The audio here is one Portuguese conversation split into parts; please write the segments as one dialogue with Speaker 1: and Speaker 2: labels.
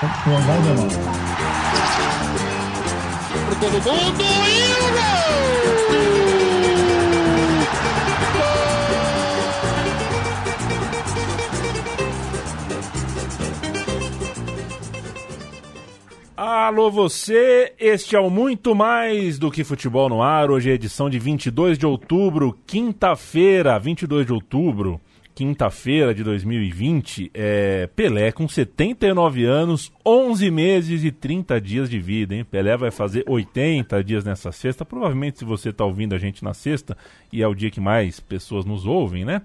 Speaker 1: Por todo mundo e o
Speaker 2: Alô você, este é o Muito Mais do que Futebol no Ar, hoje é edição de 22 de outubro, quinta-feira, 22 de outubro quinta-feira de 2020, é Pelé com 79 anos, 11 meses e 30 dias de vida, hein? Pelé vai fazer 80 dias nessa sexta. Provavelmente, se você está ouvindo a gente na sexta, e é o dia que mais pessoas nos ouvem, né?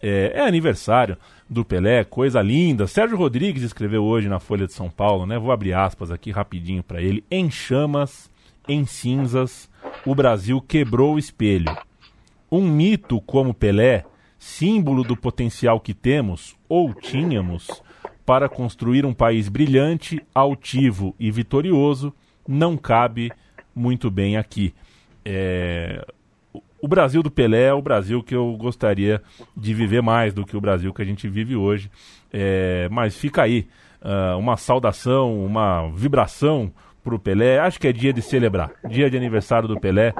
Speaker 2: É, é, aniversário do Pelé, coisa linda. Sérgio Rodrigues escreveu hoje na Folha de São Paulo, né? Vou abrir aspas aqui rapidinho para ele. Em chamas, em cinzas, o Brasil quebrou o espelho. Um mito como Pelé símbolo do potencial que temos, ou tínhamos, para construir um país brilhante, altivo e vitorioso, não cabe muito bem aqui. É... O Brasil do Pelé é o Brasil que eu gostaria de viver mais do que o Brasil que a gente vive hoje. É... Mas fica aí uh, uma saudação, uma vibração para o Pelé. Acho que é dia de celebrar. Dia de aniversário do Pelé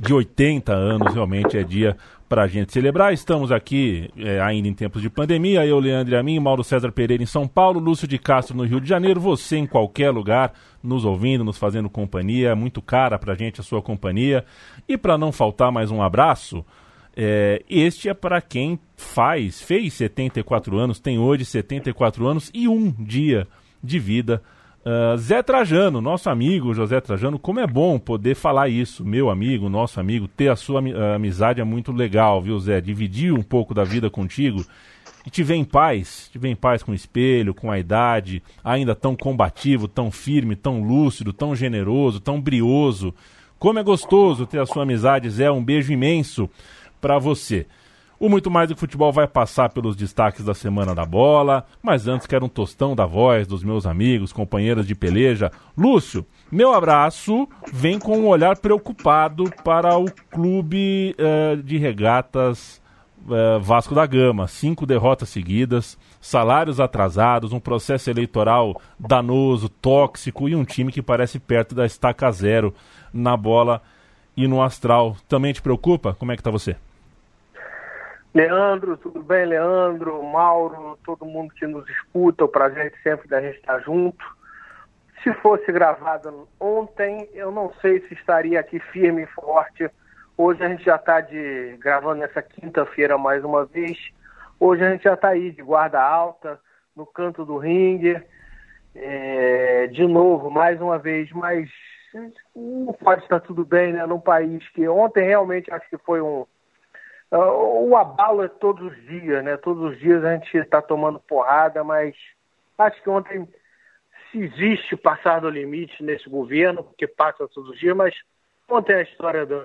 Speaker 2: de 80 anos, realmente é dia para a gente celebrar. Estamos aqui é, ainda em tempos de pandemia. Eu, Leandro e a mim, Mauro César Pereira em São Paulo, Lúcio de Castro no Rio de Janeiro. Você em qualquer lugar, nos ouvindo, nos fazendo companhia. É muito cara para a gente a sua companhia. E para não faltar mais um abraço, é, este é para quem faz, fez 74 anos, tem hoje 74 anos e um dia de vida Uh, Zé Trajano, nosso amigo José Trajano, como é bom poder falar isso, meu amigo, nosso amigo, ter a sua uh, amizade é muito legal, viu, Zé? Dividir um pouco da vida contigo e te ver em paz, te ver em paz com o espelho, com a idade, ainda tão combativo, tão firme, tão lúcido, tão generoso, tão brioso. Como é gostoso ter a sua amizade, Zé. Um beijo imenso para você. O Muito Mais do Futebol vai passar pelos destaques da Semana da Bola, mas antes quero um tostão da voz dos meus amigos, companheiros de peleja. Lúcio, meu abraço vem com um olhar preocupado para o clube uh, de regatas uh, Vasco da Gama. Cinco derrotas seguidas, salários atrasados, um processo eleitoral danoso, tóxico e um time que parece perto da estaca zero na bola e no astral. Também te preocupa? Como é que tá você?
Speaker 3: Leandro, tudo bem, Leandro, Mauro, todo mundo que nos escuta, o prazer sempre da gente estar junto. Se fosse gravado ontem, eu não sei se estaria aqui firme e forte. Hoje a gente já está de gravando nessa quinta-feira mais uma vez. Hoje a gente já está aí de guarda alta, no canto do ringue. É, de novo, mais uma vez, mas não pode estar tudo bem, né? Num país que ontem realmente acho que foi um o abalo é todos os dias, né? Todos os dias a gente está tomando porrada, mas acho que ontem se existe passar do limite nesse governo, porque passa todos os dias, mas ontem a história do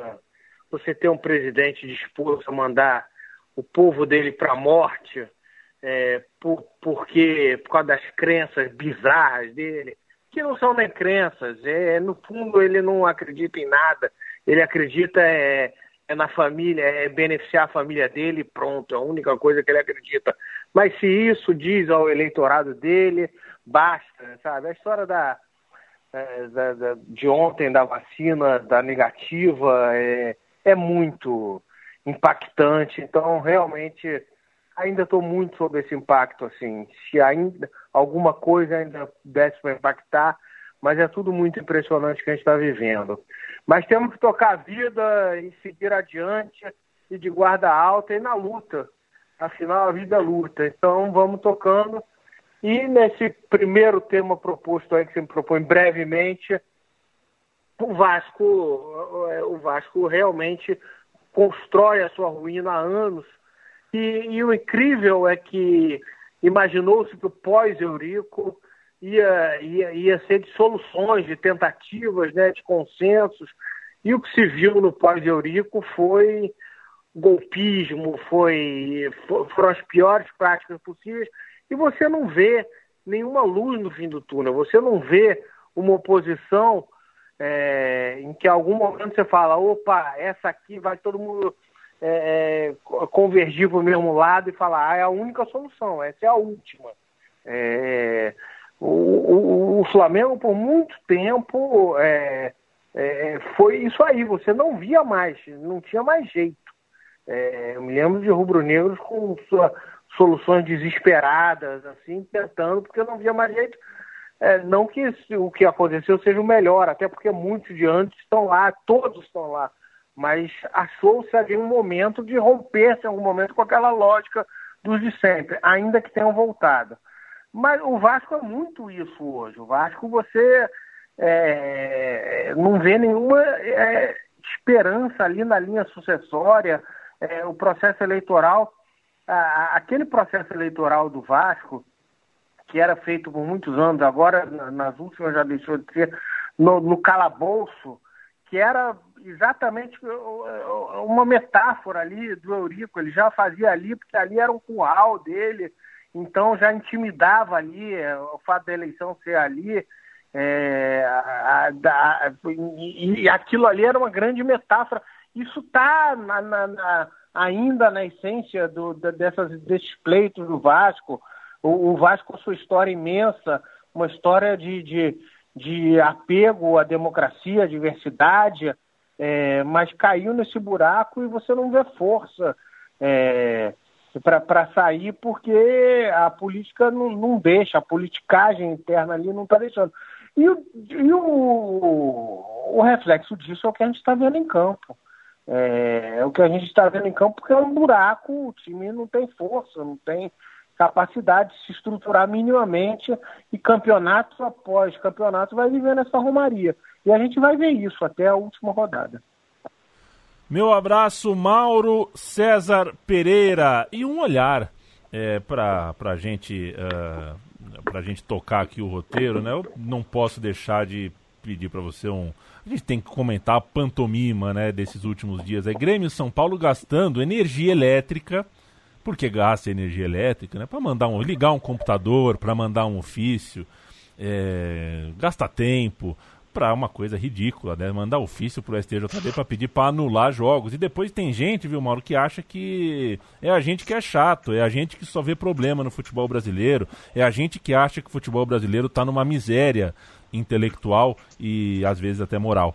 Speaker 3: você ter um presidente disposto a mandar o povo dele para a morte, é, por, porque, por causa das crenças bizarras dele, que não são nem crenças, é, no fundo ele não acredita em nada, ele acredita é, é na família, é beneficiar a família dele, pronto, é a única coisa que ele acredita. Mas se isso diz ao eleitorado dele, basta, sabe? A história da, é, da, da de ontem da vacina, da negativa, é, é muito impactante. Então, realmente, ainda estou muito sobre esse impacto, assim. Se ainda alguma coisa ainda desse para impactar, mas é tudo muito impressionante que a gente está vivendo. Mas temos que tocar a vida e seguir adiante e de guarda alta e na luta. Afinal, a vida é luta. Então, vamos tocando. E nesse primeiro tema proposto aí, que você me propõe brevemente, o Vasco, o Vasco realmente constrói a sua ruína há anos. E, e o incrível é que imaginou-se que o pós-Eurico ia, ia, ia ser de soluções, de tentativas, né, de consensos. E o que se viu no pós-Eurico foi golpismo, foi, foram as piores práticas possíveis. E você não vê nenhuma luz no fim do túnel, você não vê uma oposição é, em que em algum momento você fala, opa, essa aqui vai todo mundo é, é convergir para o mesmo lado e falar, ah, é a única solução, essa é a última. É, O, o, o Flamengo, por muito tempo, é, é, foi isso aí. Você não via mais, não tinha mais jeito. É, eu me lembro de rubro-negros com sua, soluções desesperadas, assim, tentando, porque não via mais jeito. É, não que o que aconteceu seja o melhor, até porque muitos de antes estão lá, todos estão lá. Mas achou-se ali um momento de romper-se em algum momento com aquela lógica dos de sempre, ainda que tenham voltado. Mas o Vasco é muito isso hoje. O Vasco você é, não vê nenhuma é, esperança ali na linha sucessória. É, o processo eleitoral, aquele processo eleitoral do Vasco, que era feito por muitos anos, agora nas últimas já deixou de ser, no, no calabouço, que era exatamente uma metáfora ali do Eurico, ele já fazia ali, porque ali era um curral dele, então já intimidava ali é, o fato da eleição ser ali. É, a, a, e, e, aquilo ali era uma grande metáfora. Isso está ainda na essência do, dessas, desses pleitos do Vasco. O, o, Vasco, com sua história imensa, uma história de, de, de apego à democracia, à diversidade, é, mas caiu nesse buraco e você não vê força. É, para sair porque a política não, não, deixa, a politicagem interna ali não está deixando. E, o, e o, o, reflexo disso é o que a gente está vendo em campo. É, é, o que a gente está vendo em campo porque é um buraco, o time não tem força, não tem capacidade de se estruturar minimamente e campeonato após campeonato vai vivendo essa romaria. E a gente vai ver isso até a última rodada.
Speaker 2: Meu abraço, Mauro César Pereira. E um olhar é, para a gente, uh, gente tocar aqui o roteiro, né? Eu não posso deixar de pedir para você um. A gente tem que comentar a pantomima né, desses últimos dias. É Grêmio São Paulo gastando energia elétrica, porque gasta energia elétrica, né? Para mandar um, ligar um computador, para mandar um ofício, é, gasta tempo para uma coisa ridícula, né? Mandar ofício pro STJD para pedir para anular jogos. E depois tem gente, viu, Mauro, que acha que é a gente que é chato, é a gente que só vê problema no futebol brasileiro, é a gente que acha que o futebol brasileiro tá numa miséria intelectual e às vezes até moral.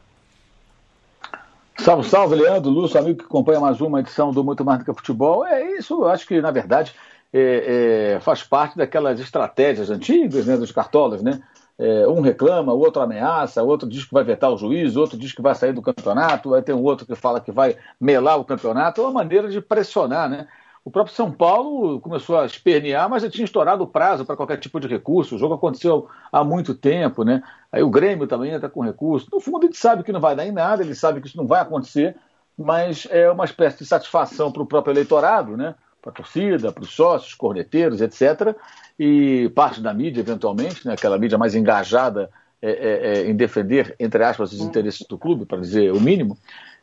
Speaker 4: Salve, salve, Leandro, Lúcio, amigo que acompanha mais uma edição do Muito Mais do que Futebol. É isso, acho que, na verdade, é, é, faz parte daquelas estratégias antigas né, dos cartolas, né? É, um reclama, o outro ameaça, o outro diz que vai vetar o juiz, outro diz que vai sair do campeonato, vai ter um outro que fala que vai melar o campeonato. É uma maneira de pressionar, né? O próprio São Paulo começou a espernear, mas já tinha estourado o prazo para qualquer tipo de recurso. O jogo aconteceu há muito tempo, né? Aí o Grêmio também entra com recurso. No fundo, ele sabe que não vai dar em nada, ele sabe que isso não vai acontecer, mas é uma espécie de satisfação para o próprio eleitorado, né? Para a torcida, para os sócios, corneteiros, etc e parte da mídia, eventualmente, né, aquela mídia mais engajada é, é, é, em defender, entre aspas, os interesses do clube, para dizer o mínimo,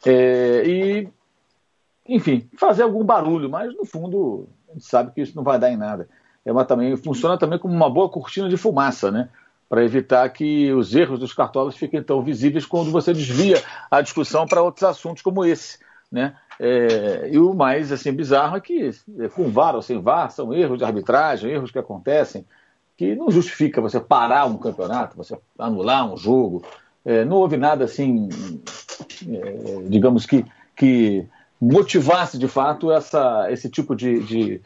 Speaker 4: é, e, enfim, fazer algum barulho, mas no fundo a gente sabe que isso não vai dar em nada. É uma, também, funciona também como uma boa cortina de fumaça, né? para evitar que os erros dos cartolas fiquem tão visíveis quando você desvia a discussão para outros assuntos como esse. Né? É, e o mais assim, bizarro é que, com VAR ou sem VAR, são erros de arbitragem, erros que acontecem, que não justifica você parar um campeonato, você anular um jogo. É, não houve nada assim, é, digamos que, que motivasse de fato essa, esse tipo de, de,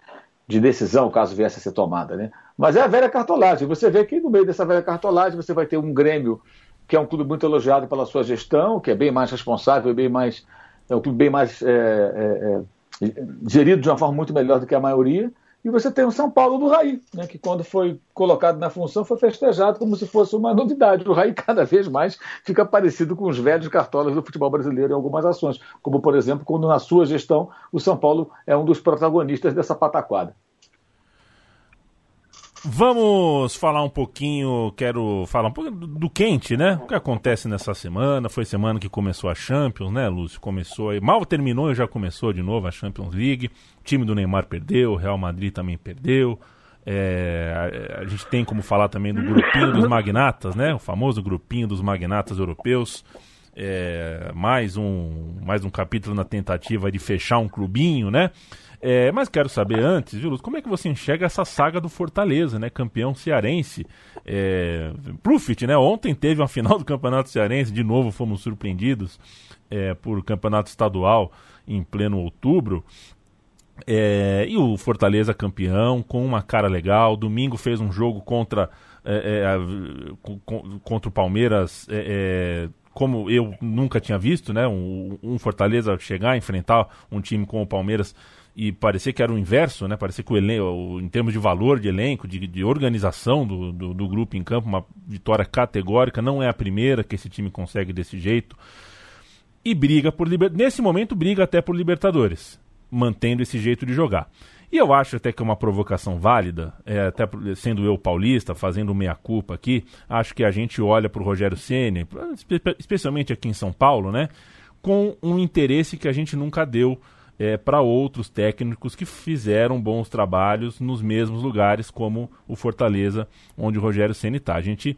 Speaker 4: de, decisão, caso viesse a ser tomada. Né? Mas é a velha cartolagem. Você vê que no meio dessa velha cartolagem você vai ter um Grêmio que é um clube muito elogiado pela sua gestão, que é bem mais responsável, bem mais é um clube bem mais é, é, é, gerido de uma forma muito melhor do que a maioria. E você tem o São Paulo do Raí, né, que quando foi colocado na função foi festejado como se fosse uma novidade. O Raí cada vez mais fica parecido com os velhos cartolas do futebol brasileiro em algumas ações, como por exemplo quando na sua gestão o São Paulo é um dos protagonistas dessa pataquada.
Speaker 2: Vamos falar um pouquinho, quero falar um pouco do quente, né? O que acontece nessa semana? Foi semana que começou a Champions, né, Lúcio? Começou aí, mal terminou e já começou de novo a Champions League. O time do Neymar perdeu, o Real Madrid também perdeu. É, a, a, gente tem como falar também do grupinho dos magnatas, né? O famoso grupinho dos magnatas europeus. é, mais, um, mais um capítulo na tentativa de fechar um clubinho, né? É, mas quero saber antes, viu, Luz, como é que você enxerga essa saga do Fortaleza, né? Campeão cearense. É, Profit, né? Ontem teve uma final do Campeonato Cearense, de novo fomos surpreendidos é, por campeonato estadual em pleno outubro. É, e o Fortaleza campeão, com uma cara legal. Domingo fez um jogo contra, é, é, contra o Palmeiras é, é, como eu nunca tinha visto, né? Um, um, Fortaleza chegar, enfrentar um time como o Palmeiras e parecer que era o inverso, né? Parecer que o elenco, em termos de valor de elenco, de, de organização do, do, do, grupo em campo, uma vitória categórica, não é a primeira que esse time consegue desse jeito. E briga por nesse momento briga até por Libertadores, mantendo esse jeito de jogar. E eu acho até que é uma provocação válida, é, até sendo eu paulista, fazendo meia-culpa aqui, acho que a gente olha para o Rogério Ceni, especialmente aqui em São Paulo, né, com um interesse que a gente nunca deu é, para outros técnicos que fizeram bons trabalhos nos mesmos lugares, como o Fortaleza, onde o Rogério Ceni está. A gente,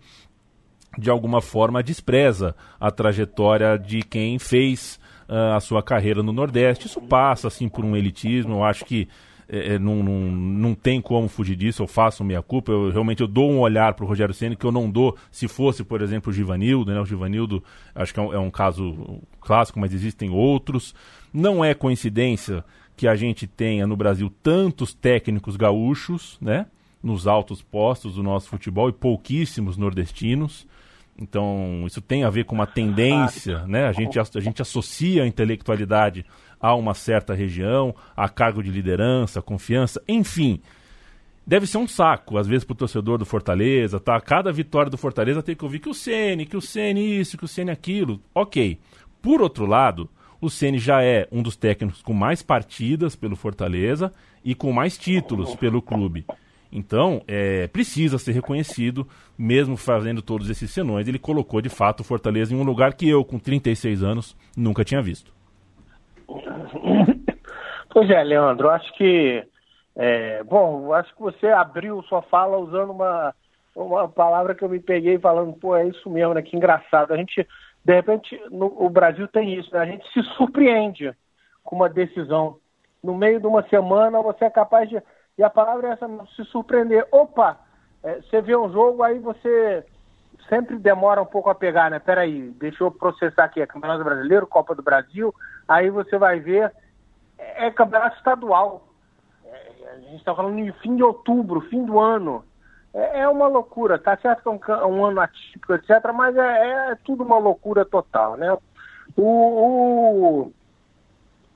Speaker 2: de alguma forma, despreza a trajetória de quem fez uh, a sua carreira no Nordeste. Isso passa, assim, por um elitismo. Eu acho que é, é, não, não, não tem como fugir disso, eu faço minha culpa, eu realmente eu dou um olhar para o Rogério Senna que eu não dou se fosse, por exemplo, o Givanildo, né? O Givanildo acho que é um, é um caso clássico, mas existem outros. Não é coincidência que a gente tenha no Brasil tantos técnicos gaúchos, né? Nos altos postos do nosso futebol e pouquíssimos nordestinos. Então, isso tem a ver com uma tendência, né? A gente, a, a gente associa a intelectualidade a uma certa região, a cargo de liderança, confiança, enfim. Deve ser um saco, às vezes, para o torcedor do Fortaleza, tá? Cada vitória do Fortaleza tem que ouvir que o Ceni, que o Ceni isso, que o Ceni aquilo. Ok. Por outro lado, o Ceni já é um dos técnicos com mais partidas pelo Fortaleza e com mais títulos pelo clube. Então, é, precisa ser reconhecido, mesmo fazendo todos esses senões. Ele colocou, de fato, o Fortaleza em um lugar que eu, com 36 anos, nunca tinha visto.
Speaker 3: Pois é, Leandro, acho que. É, bom, acho que você abriu sua fala usando uma, uma palavra que eu me peguei falando, pô, é isso mesmo, né? Que engraçado. A gente, de repente, no, o Brasil tem isso, né? A gente se surpreende com uma decisão. No meio de uma semana, você é capaz de. E a palavra é essa, se surpreender. Opa! É, você vê um jogo, aí você sempre demora um pouco a pegar, né? Peraí, deixa eu processar aqui, Campeonato Brasileiro, Copa do Brasil, aí você vai ver, é, é campeonato estadual. É, a gente está falando em fim de outubro, fim do ano. É, é uma loucura, tá certo que é um, um ano atípico, etc., mas é, é, tudo uma loucura total, né? O, o,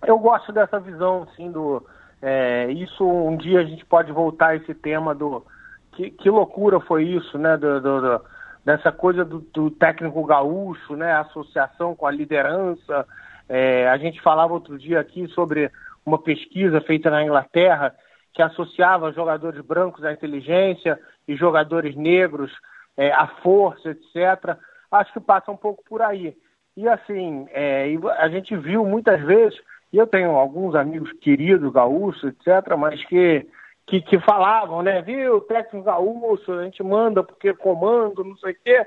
Speaker 3: eu gosto dessa visão, assim, do... É, isso um dia a gente pode voltar a esse tema do... Que, que loucura foi isso, né? do, do, do dessa coisa do, do, técnico gaúcho, né, a associação com a liderança. É, a gente falava outro dia aqui sobre uma pesquisa feita na Inglaterra que associava jogadores brancos à inteligência e jogadores negros é, à força, etc. Acho que passa um pouco por aí. E assim, é, a gente viu muitas vezes, e eu tenho alguns amigos queridos gaúchos, etc., mas que que, que falavam, né? Viu, técnico gaúcho, a gente manda porque comando, não sei o quê.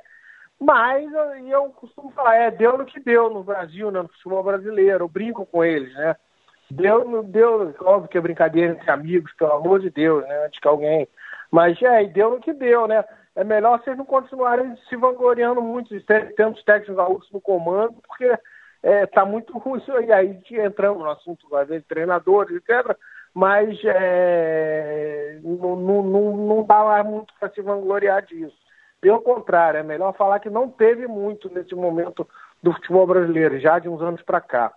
Speaker 3: Mas e eu costumo falar, é, deu no que deu no Brasil, né, no futebol brasileiro, eu brinco com eles, né? Deu, deu, óbvio que é brincadeira entre amigos, pelo amor de Deus, né? Antes que alguém. Mas é, e deu no que deu, né? É melhor vocês não continuarem se vangloriando muito ter tantos técnicos gaúchos no comando, porque é, tá muito ruim aí. Aí entramos no assunto, às vezes, treinadores, etc mas é, não, não, não dá lá muito para se vangloriar disso. Pelo contrário, é melhor falar que não teve muito nesse momento do futebol brasileiro, já de uns anos para cá.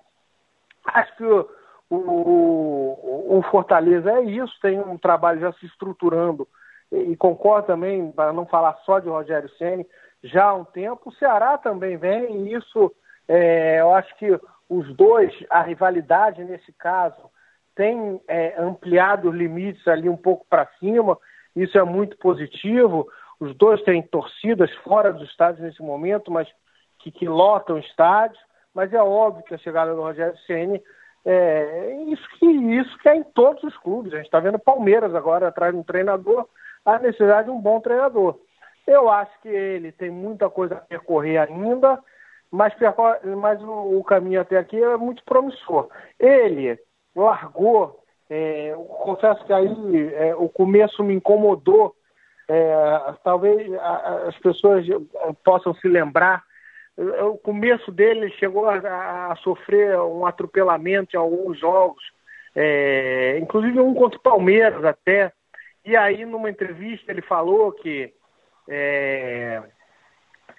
Speaker 3: Acho que o, o, o, Fortaleza é isso, tem um trabalho já se estruturando, e, e concordo também, para não falar só de Rogério Ceni já há um tempo. O Ceará também vem, e isso é, eu acho que os dois, a rivalidade nesse caso, tem é, ampliado os limites ali um pouco para cima, isso é muito positivo. Os dois têm torcidas fora dos estádios nesse momento, mas que, que lotam estádios. Mas é óbvio que a chegada do Rogério Ceni é isso que isso que é em todos os clubes. A gente está vendo Palmeiras agora atrás de um treinador, a necessidade de um bom treinador. Eu acho que ele tem muita coisa a percorrer ainda, mas, mas o, o, caminho até aqui é muito promissor. Ele largou, é, confesso que aí é, o começo me incomodou, é, talvez as pessoas possam se lembrar, o começo dele chegou a, a sofrer um atropelamento em alguns jogos, é, inclusive um contra o Palmeiras até, e aí numa entrevista ele falou que é,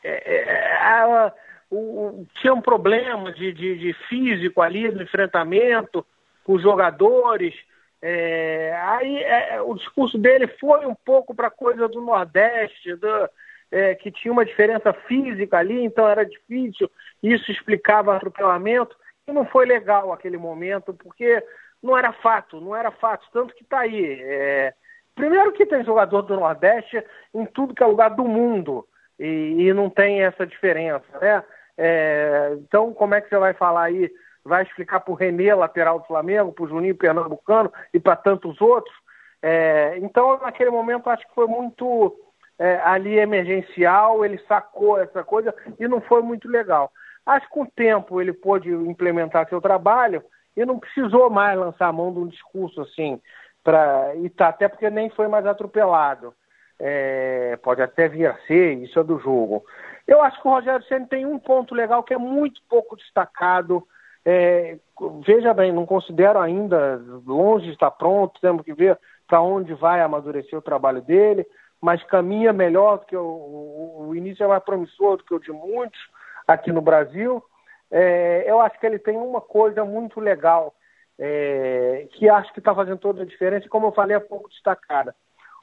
Speaker 3: é, é a, o, tinha um problema de, de, de, físico ali no enfrentamento com os jogadores. É, aí é, o discurso dele foi um pouco para a coisa do Nordeste, do, é, que tinha uma diferença física ali, então era difícil, isso explicava atropelamento, e não foi legal aquele momento, porque não era fato, não era fato, tanto que está aí. É, primeiro que tem jogador do Nordeste em tudo que é lugar do mundo, e, e não tem essa diferença, né? É, então, como é que você vai falar aí? Vai explicar para o Renê, lateral do Flamengo, para o Juninho Pernambucano e para tantos outros? É, então, naquele momento, acho que foi muito é, ali emergencial, ele sacou essa coisa e não foi muito legal. Acho que com o tempo ele pôde implementar seu trabalho e não precisou mais lançar a mão de um discurso assim, pra, e tá, até porque nem foi mais atropelado. É, pode até vir a ser, isso é do jogo. Eu acho que o Rogério Senna tem um ponto legal que é muito pouco destacado. É, veja bem, não considero ainda longe de estar pronto, temos que ver para onde vai amadurecer o trabalho dele, mas caminha melhor do que o, o, o, início é mais promissor do que o de muitos aqui no Brasil. É, eu acho que ele tem uma coisa muito legal é, que acho que está fazendo toda a diferença, como eu falei há pouco destacada.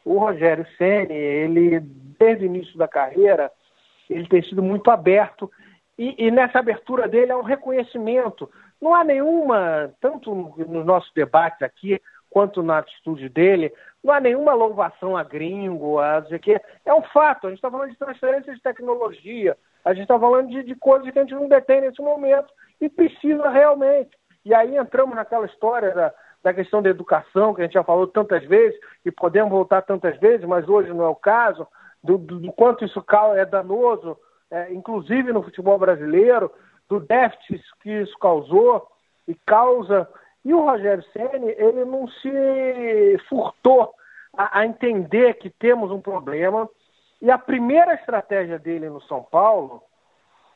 Speaker 3: O Rogério Ceni, ele desde o início da carreira, ele tem sido muito aberto e, e, nessa abertura dele há um reconhecimento. Não há nenhuma, tanto nos nossos debates aqui, quanto na atitude dele, não há nenhuma louvação a gringo, a dizer que é um fato. A gente está falando de transferência de tecnologia, a gente está falando de, de coisas que a gente não detém nesse momento e precisa realmente. E aí entramos naquela história da, da questão da educação, que a gente já falou tantas vezes, e podemos voltar tantas vezes, mas hoje não é o caso, do, do, do quanto isso é danoso, é, inclusive no futebol brasileiro, do déficit que isso causou e causa. E o Rogério Ceni ele não se furtou a, a entender que temos um problema. E a primeira estratégia dele no São Paulo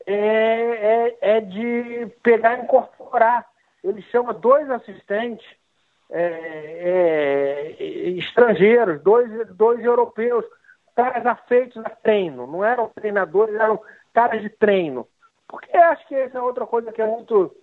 Speaker 3: é, é, é de pegar e incorporar. Ele chama dois assistentes é, é, estrangeiros, dois, dois europeus, caras afeitos a treino, não eram treinadores, eram caras de treino. Porque acho que essa é outra coisa que é muito.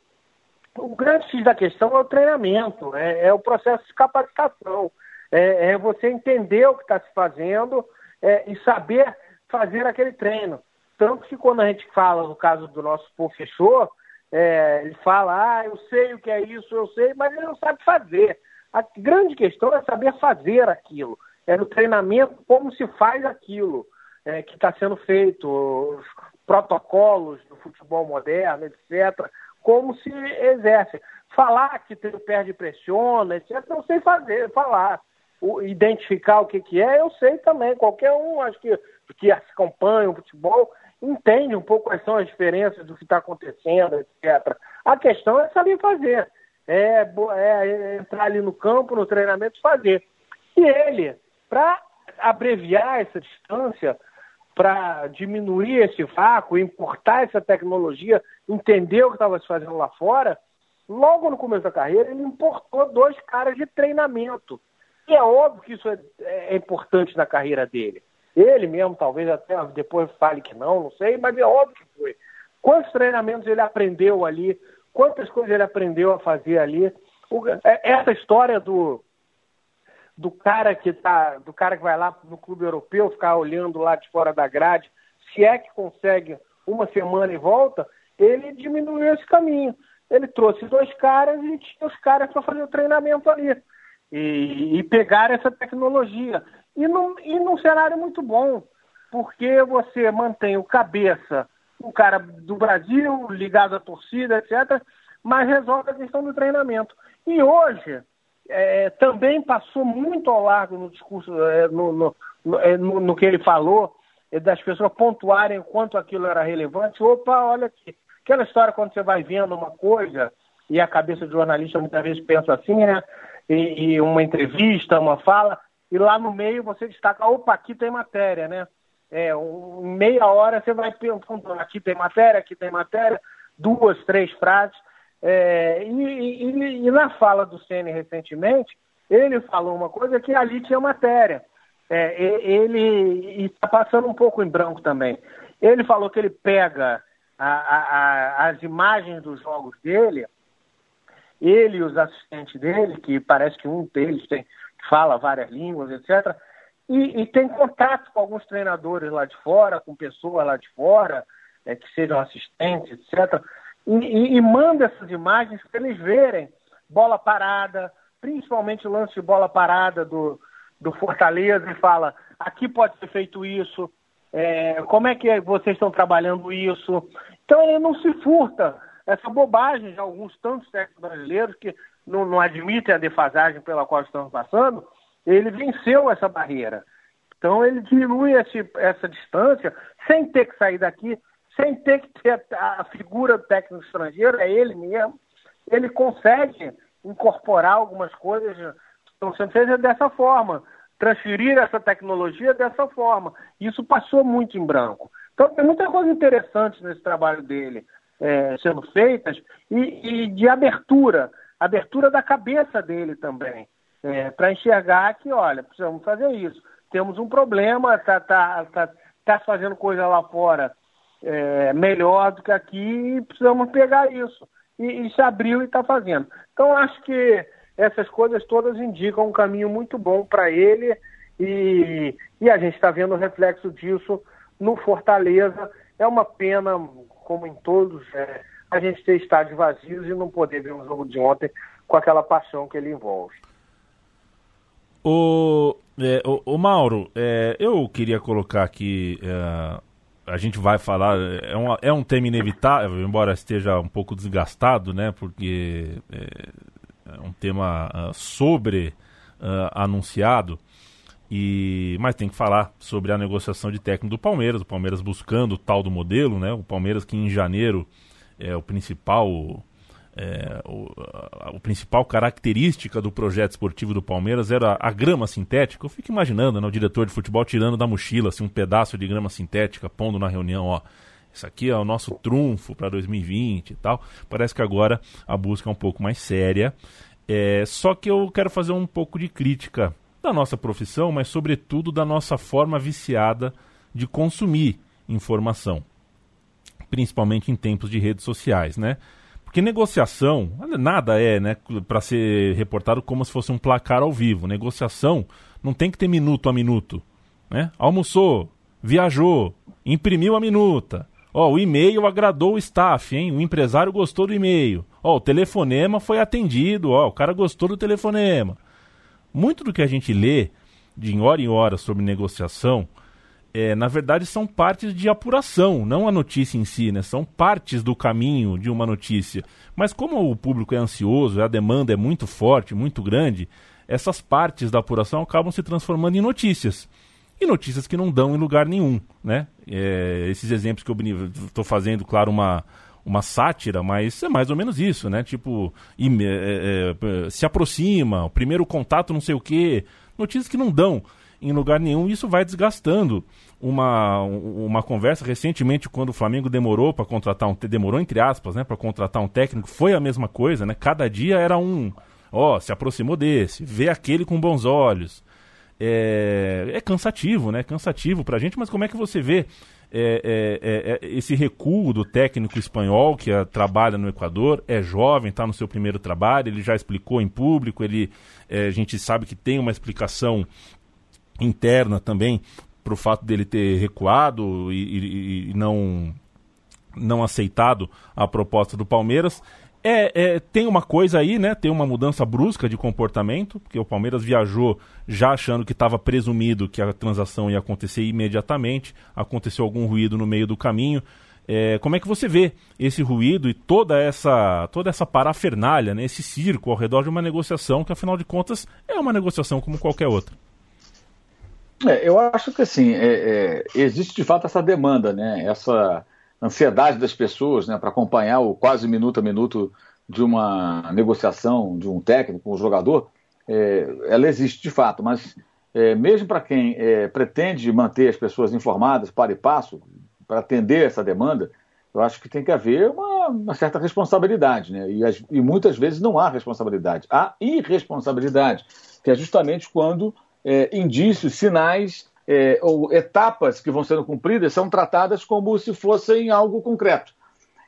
Speaker 3: O grande X da questão é o treinamento, é, é o processo de capacitação, é, é você entender o que está se fazendo é, e saber fazer aquele treino. Tanto que quando a gente fala no caso do nosso professor, é, ele fala, ah, eu sei o que é isso, eu sei, mas ele não sabe fazer. A grande questão é saber fazer aquilo é no treinamento como se faz aquilo é, que está sendo feito, os protocolos do futebol moderno, etc., como se exerce. Falar que tem o pé de pressiona, etc., eu sei fazer, falar. O, identificar o que, que é, eu sei também. Qualquer um, acho que, que acompanha o futebol, entende um pouco quais são as diferenças do que está acontecendo, etc. A questão é saber fazer. É, é, entrar ali no campo, no treinamento, fazer. E ele, para abreviar essa distância, para diminuir esse vácuo, importar essa tecnologia, entender o que estava se fazendo lá fora, logo no começo da carreira, ele importou dois caras de treinamento. E é óbvio que isso é, é importante na carreira dele. Ele mesmo, talvez até depois fale que não, não sei, mas é óbvio que foi. Quantos treinamentos ele aprendeu ali, quantas coisas ele aprendeu a fazer ali. É, essa história do, do cara que tá, do cara que vai lá no clube europeu ficar olhando lá de fora da grade, se é que consegue uma semana e volta, ele diminuiu esse caminho. Ele trouxe dois caras e tinha os caras para fazer o treinamento ali. E, e pegar essa tecnologia. E num, e num cenário muito bom, porque você mantém o cabeça, um cara do Brasil, ligado à torcida, etc., mas resolve a questão do treinamento. E hoje, é, também passou muito ao largo no discurso, é, no, no, no, é, no, que ele falou, é, das pessoas pontuarem quanto aquilo era relevante. Opa, olha aqui, Aquela história quando você vai vendo uma coisa e a cabeça do jornalista muitas vezes pensa assim, né? E, e uma entrevista, uma fala, e lá no meio você destaca, opa, aqui tem matéria, né? É, um, meia hora você vai perguntando, aqui tem matéria, aqui tem matéria, duas, três frases. É, e, e, e, na fala do Ceni recentemente, ele falou uma coisa que ali tinha matéria. É, ele está passando um pouco em branco também. Ele falou que ele pega a, a, a, as imagens dos jogos dele, ele e os assistentes dele, que parece que um deles tem, fala várias línguas, etc., e, e, tem contato com alguns treinadores lá de fora, com pessoas lá de fora, é, que sejam assistentes, etc., e, e, manda essas imagens para eles verem bola parada, principalmente o lance de bola parada do, do Fortaleza, e fala: aqui pode ser feito isso, é, como é que vocês estão trabalhando isso? Então ele não se furta essa bobagem de alguns tantos técnicos brasileiros que não, não admitem a defasagem pela qual estamos passando, ele venceu essa barreira. Então ele diminui esse, essa distância sem ter que sair daqui, sem ter que ter a figura do técnico estrangeiro, é ele mesmo. Ele consegue incorporar algumas coisas que estão sendo feitas dessa forma, transferir essa tecnologia dessa forma. Isso passou muito em branco. Então tem muita coisa interessante nesse trabalho dele é, sendo feitas e, e, de abertura, abertura da cabeça dele também, é, para enxergar que, olha, precisamos fazer isso. Temos um problema, está tá, tá, tá fazendo coisa lá fora é, melhor do que aqui e precisamos pegar isso. E, e se abriu e está fazendo. Então, acho que essas coisas todas indicam um caminho muito bom para ele e, e, a gente está vendo o reflexo disso no Fortaleza. É uma pena, como em todos, é, a gente ter estádios vazios e não poder ver um jogo de ontem com aquela paixão que ele envolve.
Speaker 2: O, é, o, o Mauro, é, eu queria colocar aqui é, a gente vai falar, é um, é um tema inevitável, embora esteja um pouco desgastado, né? Porque é, é um tema uh, sobre uh, anunciado. E, mas tem que falar sobre a negociação de técnico do Palmeiras, o Palmeiras buscando o tal do modelo, né? O Palmeiras que em janeiro é o principal é, o, a, a, principal característica do projeto esportivo do Palmeiras era a, grama sintética. Eu fico imaginando né, o diretor de futebol tirando da mochila assim, um pedaço de grama sintética, pondo na reunião, ó. Isso aqui é o nosso trunfo para 2020 e tal. Parece que agora a busca é um pouco mais séria. É, só que eu quero fazer um pouco de crítica da nossa profissão, mas sobretudo da nossa forma viciada de consumir informação, principalmente em tempos de redes sociais, né? Porque negociação, nada é, né, para ser reportado como se fosse um placar ao vivo. Negociação não tem que ter minuto a minuto. Né? Almoçou, viajou, imprimiu a minuta. Ó, o e-mail agradou o staff, hein? O empresário gostou do e-mail. Ó, o telefonema foi atendido, ó, o cara gostou do telefonema. Muito do que a gente lê de hora em hora sobre negociação é, na verdade, são partes de apuração, não a notícia em si, né? São partes do caminho de uma notícia. Mas como o público é ansioso, a demanda é muito forte, muito grande, essas partes da apuração acabam se transformando em notícias. E notícias que não dão em lugar nenhum, né? É, esses exemplos que eu estou fazendo, claro, uma, uma sátira, mas é mais ou menos isso, né? Tipo, é, é, se aproxima, o primeiro contato não sei o quê. Notícias que não dão em lugar nenhum, e isso vai desgastando uma, uma conversa recentemente quando o Flamengo demorou para contratar um demorou entre aspas, né, para contratar um técnico, foi a mesma coisa, né? Cada dia era um, ó, se aproximou desse, vê aquele com bons olhos. É, é cansativo, né? Cansativo pra gente, mas como é que você vê é, é, é, é esse recuo do técnico espanhol que trabalha no Equador, é jovem, está no seu primeiro trabalho, ele já explicou em público, ele, é, a gente sabe que tem uma explicação interna também para o fato dele ter recuado e, e, e, não, não aceitado a proposta do Palmeiras. É, é, tem uma coisa aí, né? Tem uma mudança brusca de comportamento, porque o Palmeiras viajou já achando que estava presumido que a transação ia acontecer imediatamente. Aconteceu algum ruído no meio do caminho. É, como é que você vê esse ruído e toda essa toda essa parafernália, né, esse circo ao redor de uma negociação que, afinal de contas, é uma negociação como qualquer outra?
Speaker 4: É, eu acho que assim, é, é, existe de fato essa demanda, né? Essa ansiedade das pessoas né, para acompanhar o quase minuto a minuto de uma negociação de um técnico com um jogador, é, ela existe de fato, mas é, mesmo para quem é, pretende manter as pessoas informadas para e passo, para atender essa demanda, eu acho que tem que haver uma, uma certa responsabilidade, né? E, as, e, muitas vezes não há responsabilidade, há irresponsabilidade, que é justamente quando é, indícios, sinais é, ou etapas que vão sendo cumpridas são tratadas como se fossem algo concreto.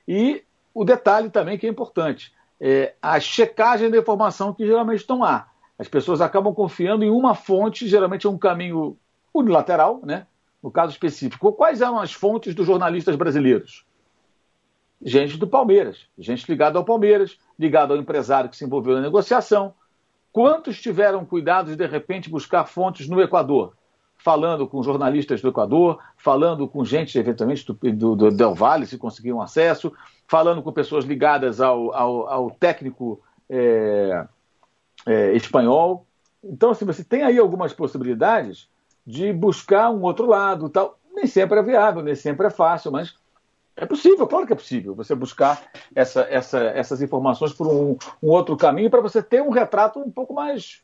Speaker 4: E o detalhe também que é importante, é a checagem da informação que geralmente estão lá. As pessoas acabam confiando em uma fonte, geralmente é um caminho unilateral, né? no caso específico. Quais eram as fontes dos jornalistas brasileiros? Gente do Palmeiras, gente ligada ao Palmeiras, ligada ao empresário que se envolveu na negociação. Quantos tiveram cuidado de, de repente, buscar fontes no Equador? falando com jornalistas do Equador, falando com gente, eventualmente, do, do, Del Valle, se conseguiam acesso, falando com pessoas ligadas ao, ao, ao técnico é, é, espanhol. Então, assim, você tem aí algumas possibilidades de buscar um outro lado. tal. Nem sempre é viável, nem sempre é fácil, mas é possível, claro que é possível você buscar essa, essa, essas informações por um, um outro caminho para você ter um retrato um pouco mais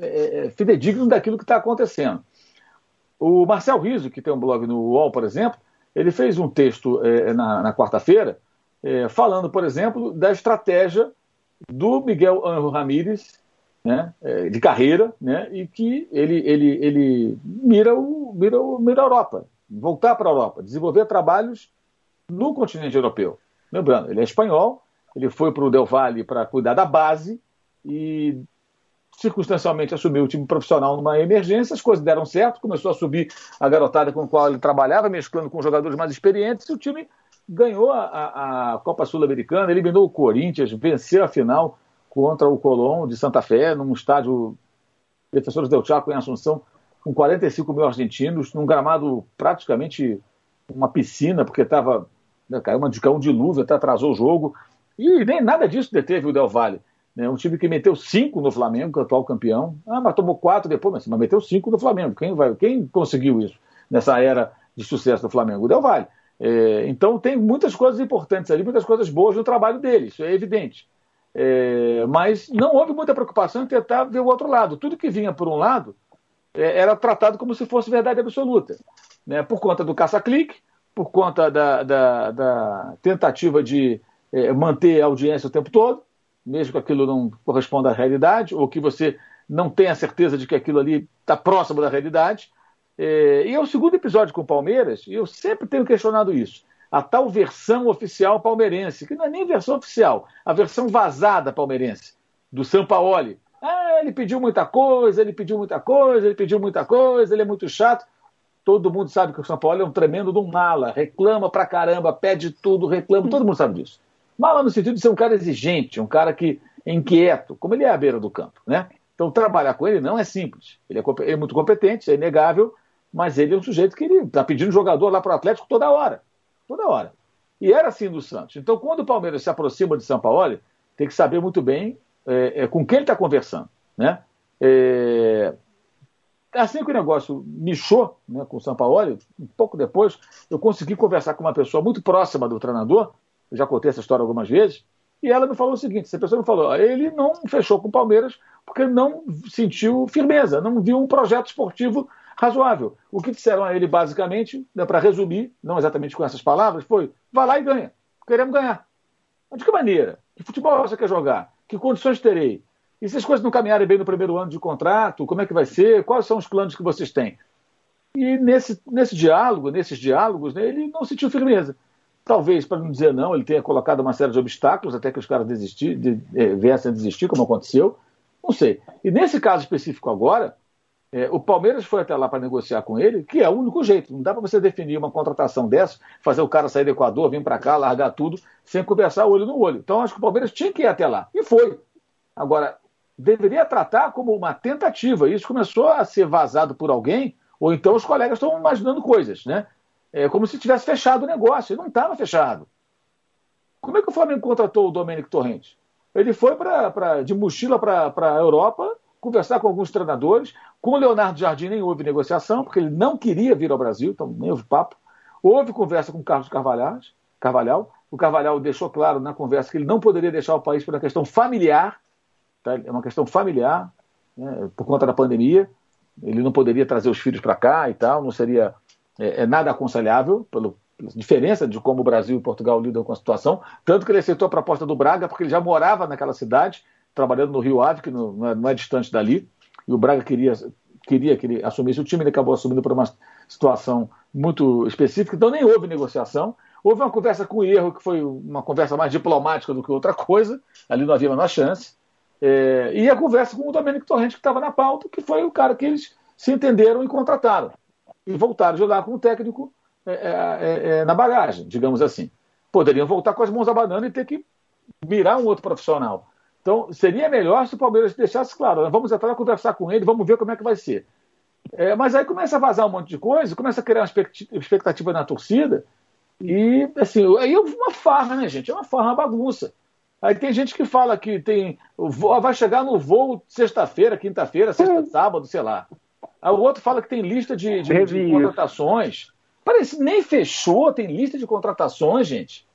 Speaker 4: é, é fidedigno daquilo que está acontecendo. O Marcel Riso, que tem um blog no UOL, por exemplo, ele fez um texto é, na, na quarta-feira é, falando, por exemplo, da estratégia do Miguel Anjo Ramírez, né, é, de carreira, né, e que ele, ele, ele mira, o, mira, o, mira a Europa, voltar para a Europa, desenvolver trabalhos no continente europeu. Lembrando, ele é espanhol, ele foi para o Del Valle para cuidar da base e circunstancialmente assumiu o time profissional numa emergência, as coisas deram certo, começou a subir a garotada com a qual ele trabalhava, mesclando com jogadores mais experientes, e o time ganhou a, a, Copa Sul-Americana, eliminou o Corinthians, venceu a final contra o Colón de Santa Fé, num estádio Defensores del Chaco em Assunção, com 45 mil argentinos, num gramado praticamente uma piscina, porque estava né, caiu, uma, caiu um dilúvio, até atrasou o jogo, e nem nada disso deteve o Del Valle. Né? Um time que meteu cinco no Flamengo, atual campeão. Ah, mas tomou quatro depois, mas, mas meteu cinco no Flamengo. Quem, vai, quem conseguiu isso nessa era de sucesso do Flamengo? O Del Valle. É, então tem muitas coisas importantes ali, muitas coisas boas no trabalho dele, isso é evidente. É, mas não houve muita preocupação em tentar ver o outro lado. Tudo que vinha por um lado é, era tratado como se fosse verdade absoluta. Né? Por conta do caça-clique, por conta da, da, da tentativa de é, manter a audiência o tempo todo, mesmo que aquilo não corresponda à realidade, ou que você não tenha certeza de que aquilo ali está próximo da realidade. É, e é o segundo episódio com o Palmeiras, e eu sempre tenho questionado isso. A tal versão oficial palmeirense, que não é nem versão oficial, a versão vazada palmeirense, do Sampaoli. Ah, ele pediu muita coisa, ele pediu muita coisa, ele pediu muita coisa, ele é muito chato. Todo mundo sabe que o São Paulo é um tremendo de um mala, reclama pra caramba, pede tudo, reclama, todo mundo sabe disso. Mala no sentido de ser um cara exigente, um cara que é inquieto, como ele é à beira do campo, né? Então trabalhar com ele não é simples. Ele é, ele é muito competente, é inegável, mas ele é um sujeito que está pedindo jogador lá para o Atlético toda hora, toda hora. E era assim do Santos. Então quando o Palmeiras se aproxima de São Paulo, tem que saber muito bem é, é, com quem ele está conversando, né? É, assim que o negócio michou né, com o São Paulo, um pouco depois, eu consegui conversar com uma pessoa muito próxima do treinador, eu já contei essa história algumas vezes, e ela me falou o seguinte: essa pessoa me falou, ele não fechou com o Palmeiras porque não sentiu firmeza, não viu um projeto esportivo razoável. O que disseram a ele, basicamente, né, para resumir, não exatamente com essas palavras, foi: vá lá e ganha. Queremos ganhar. Mas de que maneira? Que futebol você quer jogar? Que condições terei? E se as coisas não caminharem bem no primeiro ano de contrato, como é que vai ser? Quais são os planos que vocês têm? E nesse, nesse diálogo, nesses diálogos, né, ele não sentiu firmeza. Talvez, para não dizer não, ele tenha colocado uma série de obstáculos até que os caras desistir, de, é, viessem a desistir, como aconteceu. Não sei. E nesse caso específico agora, é, o Palmeiras foi até lá para negociar com ele, que é o único jeito. Não dá para você definir uma contratação dessa, fazer o cara sair do Equador, vir para cá, largar tudo, sem conversar olho no olho. Então acho que o Palmeiras tinha que ir até lá. E foi. Agora, deveria tratar como uma tentativa. Isso começou a ser vazado por alguém, ou então os colegas estão imaginando coisas, né? É como se tivesse fechado o negócio. Ele não estava fechado. Como é que o Flamengo contratou o Domênico Torrente? Ele foi pra, pra de mochila para a Europa conversar com alguns treinadores. Com o Leonardo Jardim nem houve negociação, porque ele não queria vir ao Brasil, então nem houve papo. Houve conversa com o Carlos Carvalhal, Carvalhal. O Carvalhal deixou claro na conversa que ele não poderia deixar o país por uma questão familiar, tá? é uma questão familiar, né? por conta da pandemia. Ele não poderia trazer os filhos para cá e tal, não seria é, é nada aconselhável, pelo, pela diferença de como o Brasil e Portugal lidam com a situação. Tanto que ele aceitou a proposta do Braga, porque ele já morava naquela cidade, trabalhando no Rio Ave, que não é, não é distante dali, e o Braga queria, queria que ele assumisse o time, ele acabou assumindo por uma situação muito específica, então nem houve negociação. Houve uma conversa com o Erro, que foi uma conversa mais diplomática do que outra coisa, ali não havia a menor chance. É, e a conversa com o Domênico Torrente, que estava na pauta, que foi o cara que eles se entenderam e contrataram. E voltaram a jogar com o técnico é, é, é, é na bagagem, digamos assim. Poderiam voltar com as mãos à banana e ter que mirar um outro profissional. Então, seria melhor se o Palmeiras deixasse claro, vamos entrar conversar com ele, vamos ver como é que vai ser. É, mas aí começa a vazar um monte de coisa, começa a criar uma expectativa na torcida, e assim, aí é uma farra, né, gente? É uma farra, uma bagunça. Aí tem gente que fala que tem vai chegar no voo sexta-feira, quinta-feira, sexta, hum. sábado, sei lá. Aí o outro fala que tem lista de, de, de contratações. Parece nem fechou, tem lista de contratações, gente.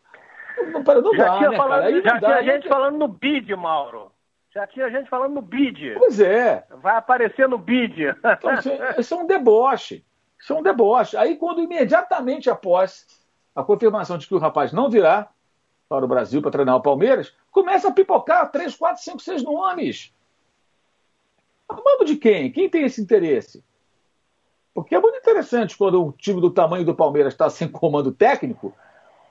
Speaker 3: Não, não, não já dá, tinha, né, falando, já tinha gente falando no BID, Mauro. Já tinha gente falando no BID.
Speaker 4: Pois é.
Speaker 3: Vai aparecer no BID.
Speaker 4: Então, isso é um deboche. Isso é um deboche. Aí, quando imediatamente após a confirmação de que o rapaz não virá para o Brasil para treinar o Palmeiras, começa a pipocar 3, 4, 5, 6 nomes. A mando de quem? Quem tem esse interesse? Porque é muito interessante quando um time do tamanho do Palmeiras está sem comando técnico,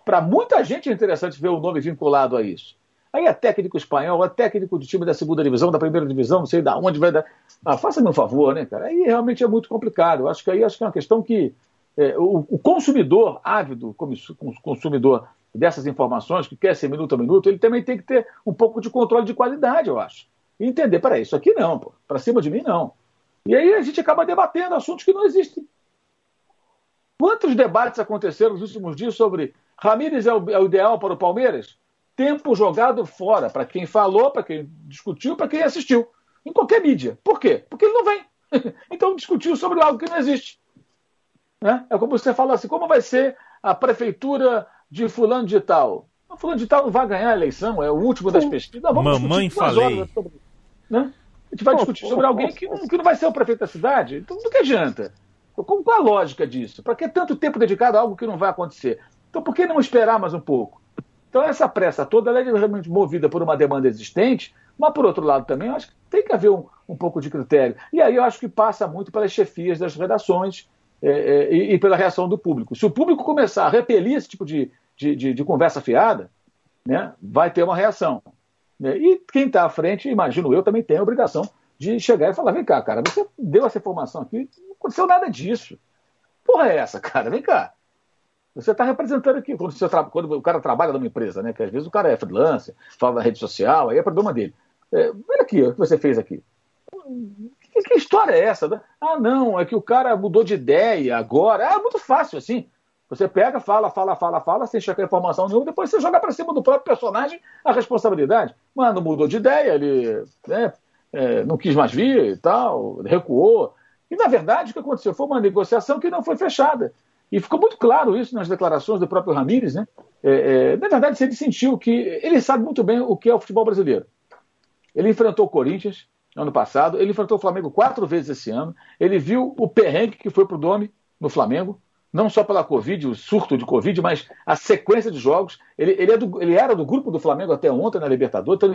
Speaker 4: para muita gente é interessante ver o nome vinculado a isso. Aí é técnico espanhol, é técnico de time da segunda divisão, da primeira divisão, não sei da onde vai dar. Ah, faça-me um favor, né, cara? Aí realmente é muito complicado. Eu acho que aí acho que é uma questão que é, o, o, consumidor ávido, consumidor dessas informações, que quer ser minuto a minuto, ele também tem que ter um pouco de controle de qualidade, eu acho. E entender, peraí, isso aqui não, pô. Pra cima de mim, não. E aí a gente acaba debatendo assuntos que não existem. Quantos debates aconteceram nos últimos dias sobre Ramírez é o, é o ideal para o Palmeiras? Tempo jogado fora, para quem falou, para quem discutiu, para quem assistiu. Em qualquer mídia. Por quê? Porque ele não vem. então discutiu sobre algo que não existe. Né? É como você fala assim, como vai ser a prefeitura de fulano de tal? Fulano de tal não vai ganhar a eleição, é o último das pesquisas. Não,
Speaker 2: Mamãe falei.
Speaker 4: Horas sobre, né? A gente vai discutir sobre alguém que não, que não vai ser o prefeito da cidade. Então, do que adianta? Qual a lógica disso? Para que tanto tempo dedicado a algo que não vai acontecer? Então, por que não esperar mais um pouco? Então, essa pressa toda é realmente movida por uma demanda existente, mas, por outro lado, também, eu acho que tem que haver um, um pouco de critério. E aí eu acho que passa muito pelas chefias das redações é, é, e, pela reação do público. Se o público começar a repelir esse tipo de, de, de, de conversa fiada, né, vai ter uma reação. Né? E quem está à frente, imagino eu, também tem a obrigação de chegar e falar: vem cá, cara, você deu essa informação aqui, não aconteceu nada disso. Porra, é essa, cara? Vem cá. Você está representando aqui, quando, quando, o cara trabalha numa empresa, né? Que às vezes o cara é freelancer, fala na rede social, aí é problema dele. É, olha aqui, o que você fez aqui. Que, história é essa? Né? Ah, não, é que o cara mudou de ideia agora. É muito fácil assim. Você pega, fala, fala, fala, fala, sem checar informação nenhuma, depois você joga para cima do próprio personagem a responsabilidade. Mano, mudou de ideia, ele né, é, não quis mais vir e tal, recuou. E, na verdade, o que aconteceu foi uma negociação que não foi fechada. E ficou muito claro isso nas declarações do próprio Ramírez. Né? É, é, na verdade, ele sentiu que ele sabe muito bem o que é o futebol brasileiro. Ele enfrentou o Corinthians ano passado, ele enfrentou o Flamengo quatro vezes esse ano, ele viu o perrengue que foi para o Dome no Flamengo, não só pela Covid, o surto de Covid, mas a sequência de jogos. Ele, ele, é do, ele era do grupo do Flamengo até ontem na Libertadores, então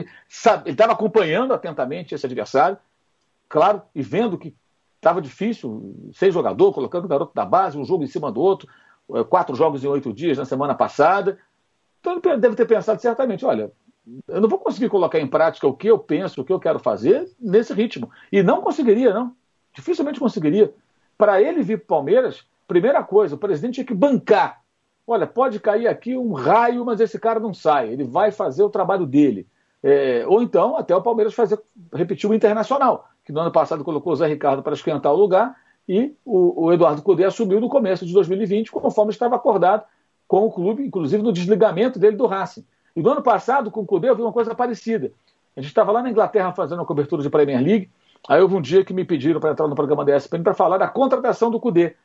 Speaker 4: ele estava acompanhando atentamente esse adversário, claro, e vendo que estava difícil, sem jogador, colocando o garoto da base, um jogo em cima do outro, eh, quatro jogos em oito dias na semana passada. Então ele deve ter pensado certamente, olha, eu não vou conseguir colocar em prática o que eu penso, o que eu quero fazer nesse ritmo. E não conseguiria, não. Dificilmente conseguiria. Para ele vir para o Palmeiras, Primeira coisa, o presidente tinha que bancar. Olha, pode cair aqui um raio, mas esse cara não sai. Ele vai fazer o trabalho dele. É, ou então, até o Palmeiras fazer, repetir o Internacional, que no ano passado colocou o Zé Ricardo para esquentar o lugar e o, o Eduardo Cudê assumiu no começo de 2020, conforme estava acordado com o clube, inclusive no desligamento dele do Racing. E no ano passado, com o Cudê, eu vi uma coisa parecida. A gente estava lá na Inglaterra fazendo a cobertura de Premier League, aí houve um dia que me pediram para entrar no programa da ESPN para falar da contratação do Cudê.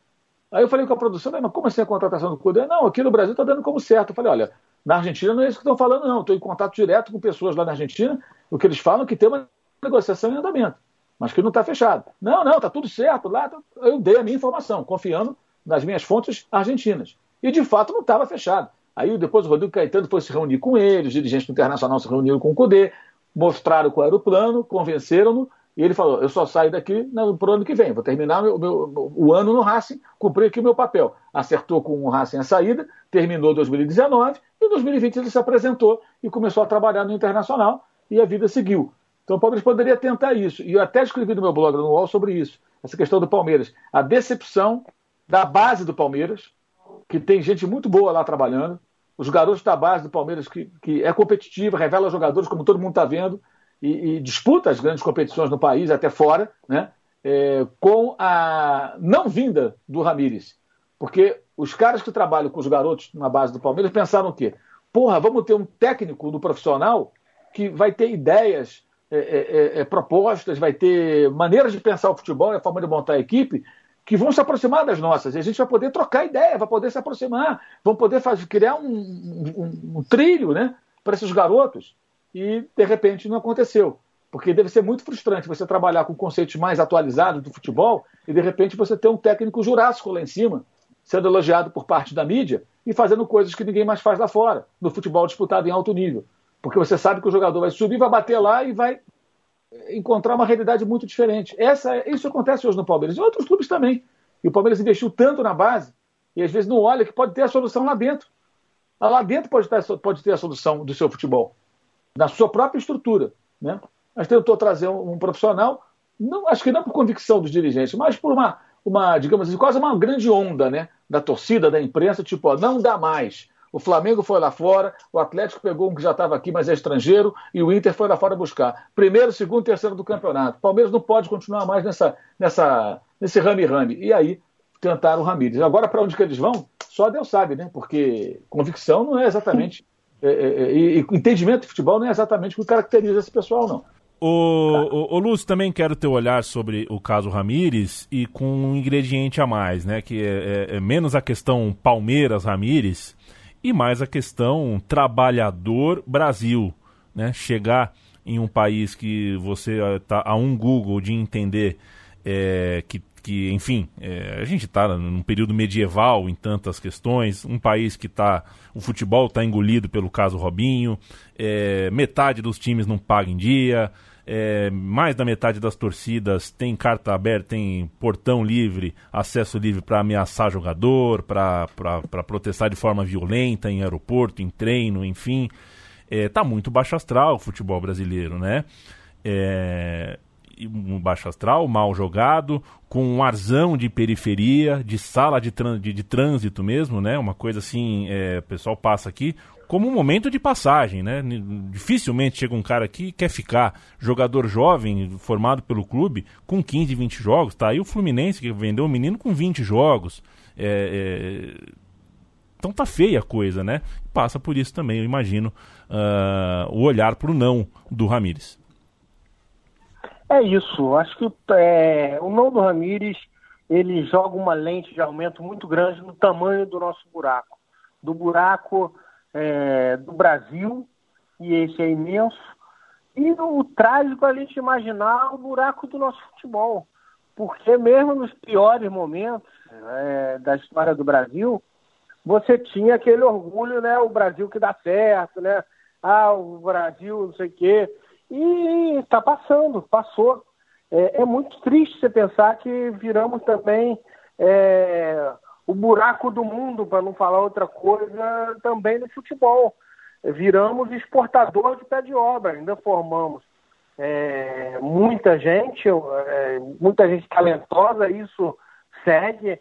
Speaker 4: Aí eu falei com a produção, mas como assim a contratação do Cudê? Não, aqui no Brasil está dando como certo. Eu falei, olha, na Argentina não é isso que estão falando, não. Estou em contato direto com pessoas lá na Argentina. O que eles falam é que tem uma negociação em andamento, mas que não está fechado. Não, não, está tudo certo lá. Eu dei a minha informação, confiando nas minhas fontes argentinas. E de fato não estava fechado. Aí depois o Rodrigo Caetano foi se reunir com eles, os dirigentes do Internacional se reuniram com o Cudê, mostraram qual era o plano, convenceram-no, e ele falou: eu só saio daqui para o ano que vem, vou terminar meu, meu, o ano no Racing, cumprir aqui o meu papel. Acertou com o Racing a saída, terminou 2019, e em 2020 ele se apresentou e começou a trabalhar no Internacional, e a vida seguiu. Então o Palmeiras poderia tentar isso. E eu até escrevi no meu blog no UOL sobre isso, essa questão do Palmeiras. A decepção da base do Palmeiras, que tem gente muito boa lá trabalhando, os garotos da base do Palmeiras, que, que é competitiva, revela jogadores, como todo mundo está vendo, e, e, disputa as grandes competições no país, até fora, né? É, com a não vinda do Ramires. Porque os caras que trabalham com os garotos na base do Palmeiras pensaram o quê? Porra, vamos ter um técnico do profissional que vai ter ideias, é, é, é, é propostas, vai ter maneiras de pensar o futebol a forma de montar a equipe que vão se aproximar das nossas. E a gente vai poder trocar ideia, vai poder se aproximar, vão poder fazer, criar um, um, um trilho né, para esses garotos. E, de repente, não aconteceu. Porque deve ser muito frustrante você trabalhar com conceitos mais atualizados do futebol e, de repente, você ter um técnico jurássico lá em cima, sendo elogiado por parte da mídia e fazendo coisas que ninguém mais faz lá fora, no futebol disputado em alto nível. Porque você sabe que o jogador vai subir, vai bater lá e vai encontrar uma realidade muito diferente. Essa, isso acontece hoje no Palmeiras e outros clubes também. E o Palmeiras investiu tanto na base e às vezes não olha que pode ter a solução lá dentro. Lá dentro pode ter, pode ter a solução do seu futebol, na sua própria estrutura. Né? Mas tentou trazer um, um profissional, não, acho que não por convicção dos dirigentes, mas por uma, uma, digamos assim, quase uma grande onda né? da torcida, da imprensa, tipo, ó, não dá mais. O Flamengo foi lá fora, o Atlético pegou um que já estava aqui, mas é estrangeiro, e o Inter foi lá fora buscar. Primeiro, segundo, terceiro do campeonato. Palmeiras não pode continuar mais nessa, nessa, nesse rame-rame. E aí tentaram o Ramírez. Agora, para onde que eles vão? Só Deus sabe, né? Porque convicção não é exatamente. É, é, é, e, entendimento de futebol não é exatamente o que caracteriza esse pessoal, não.
Speaker 2: O, o, o Lúcio, também quero ter olhar sobre o caso Ramires e com um ingrediente a mais, né? Que é, é, é menos a questão Palmeiras Ramires e mais a questão trabalhador Brasil, né? Chegar em um país que você está a um Google de entender é, que, que, enfim, é, a gente está num período medieval em tantas questões, um país que está, o futebol está engolido pelo caso Robinho, é, metade dos times não paga em dia, é, mais da metade das torcidas tem carta aberta, tem portão livre, acesso livre para ameaçar jogador, para protestar de forma violenta em aeroporto, em treino, enfim. É, tá muito baixo astral o futebol brasileiro, né? É, um baixo astral, mal jogado, com um arzão de periferia, de sala de, de, de trânsito mesmo, né? Uma coisa assim, é, o pessoal passa aqui, como um momento de passagem, né? Dificilmente chega um cara aqui e quer ficar jogador jovem, formado pelo clube, com 15, 20 jogos. Tá aí o Fluminense que vendeu o menino com 20 jogos. É, é... Então tá feia a coisa, né? Passa por isso também, eu imagino, uh, o olhar pro não do Ramires.
Speaker 3: É isso. Acho que é, o não do Ramires ele joga uma lente de aumento muito grande no tamanho do nosso buraco. Do buraco é, do Brasil, e esse é imenso. E o trágico é a gente imaginar o buraco do nosso futebol. Porque mesmo nos piores momentos é, da história do Brasil, você tinha aquele orgulho, né? O Brasil que dá certo, né? Ah, o Brasil, não sei o quê. E está passando, passou. É, é, muito triste você pensar que viramos também é, o buraco do mundo, para não falar outra coisa, também no futebol. Viramos exportador de pé de obra, ainda formamos é, muita gente, é, muita gente talentosa, isso segue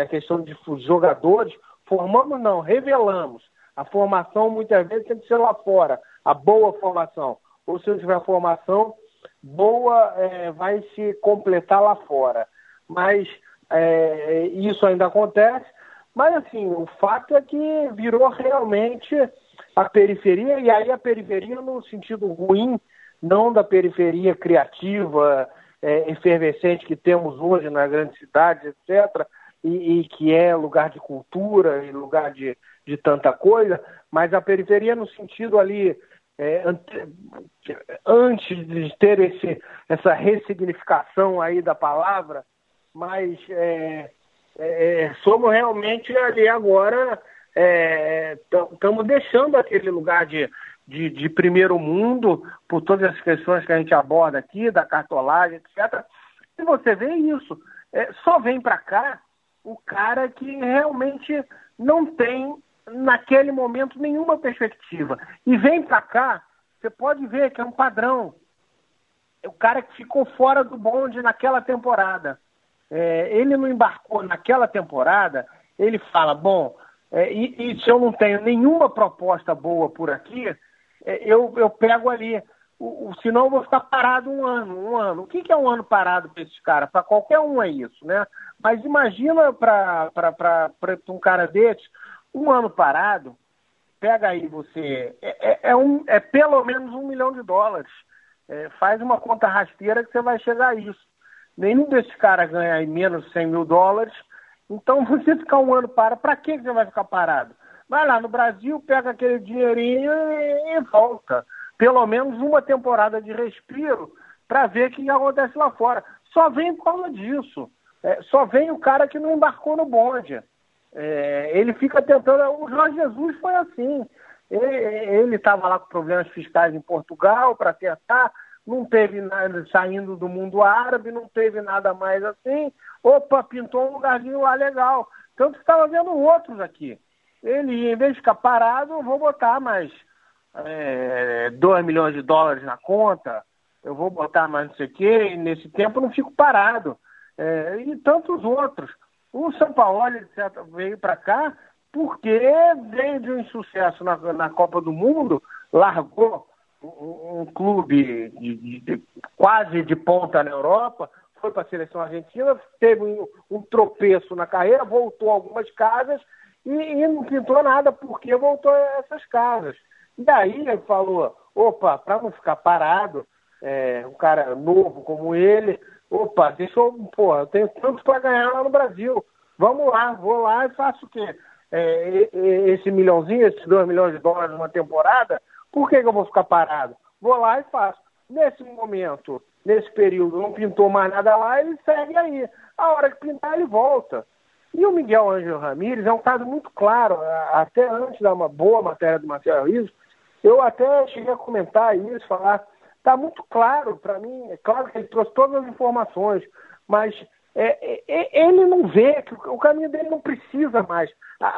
Speaker 3: a questão de jogadores. Formamos não, revelamos. A formação muitas vezes tem que ser lá fora, a boa formação. Ou se não tiver formação, boa é, vai se completar lá fora. Mas é, isso ainda acontece, mas assim, o fato é que virou realmente a periferia, e aí a periferia no sentido ruim, não da periferia criativa, é, efervescente que temos hoje nas grandes cidades, etc., e, e, que é lugar de cultura e lugar de, de tanta coisa, mas a periferia no sentido ali é, antes de ter esse, essa ressignificação aí da palavra, mas é, é, é somos realmente ali agora estamos é, deixando aquele lugar de, de, de, primeiro mundo por todas as questões que a gente aborda aqui, da cartolagem, etc. E você vê isso. É, só vem para cá o cara que realmente não tem naquele momento nenhuma perspectiva. E vem para cá, você pode ver que é um padrão. É o cara que ficou fora do bonde naquela temporada. É, ele não embarcou naquela temporada, ele fala, bom, é, e, e, se eu não tenho nenhuma proposta boa por aqui, é, eu, eu pego ali. O, o, senão eu vou ficar parado um ano, um ano. O que, que é um ano parado para esses caras? Para qualquer um é isso, né? Mas imagina para um cara desse, um ano parado, pega aí você, é, é, é, um, é pelo menos um milhão de dólares. É, faz uma conta rasteira que você vai chegar a isso. Nenhum desses caras ganha aí menos de 100 mil dólares. Então, você ficar um ano para, para que você vai ficar parado? Vai lá no Brasil, pega aquele dinheirinho e, e volta. Pelo menos uma temporada de respiro para ver o que acontece lá fora. Só vem por causa disso. É, só vem o cara que não embarcou no bonde. É, ele fica tentando. O Jorge Jesus foi assim. Ele estava lá com problemas fiscais em Portugal para tentar, não teve nada saindo do mundo árabe, não teve nada mais assim. Opa, pintou um lugarzinho lá legal. Tanto que estava vendo outros aqui. Ele, em vez de ficar parado, eu vou botar mais é, 2 milhões de dólares na conta, eu vou botar mais não sei o quê, e nesse tempo eu não fico parado. É, e tantos outros. O São Paulo, etc., veio para cá porque veio de um insucesso na, na Copa do Mundo, largou um, clube de, de, de, quase de ponta na Europa, foi para a seleção argentina, teve um, um, tropeço na carreira, voltou algumas casas e, e não pintou nada porque voltou essas casas. E daí ele falou, opa, para não ficar parado, é, um cara novo como ele, opa, deixa eu, pô, eu tenho tanto para ganhar lá no Brasil. Vamos lá, vou lá e faço o quê? É, esse milhãozinho, esses dois milhões de dólares numa temporada, por que, que eu vou ficar parado? Vou lá e faço. Nesse momento, nesse período, não pintou mais nada lá, ele segue aí. A hora que pintar, ele volta. E o Miguel Ângelo Ramírez é um caso muito claro, até antes da uma boa matéria do Marcelo Rizzo, eu até cheguei a comentar isso, falar Está muito claro para mim, é claro que ele trouxe todas as informações, mas é, é, é, ele não vê que o caminho dele não precisa mais.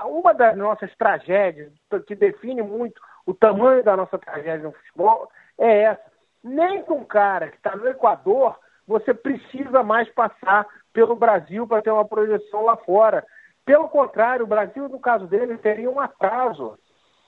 Speaker 3: Uma das nossas tragédias, que define muito o tamanho da nossa tragédia no futebol, é essa. Nem com cara que está no Equador, você precisa mais passar pelo Brasil para ter uma projeção lá fora. Pelo contrário, o Brasil, no caso dele, teria um atraso.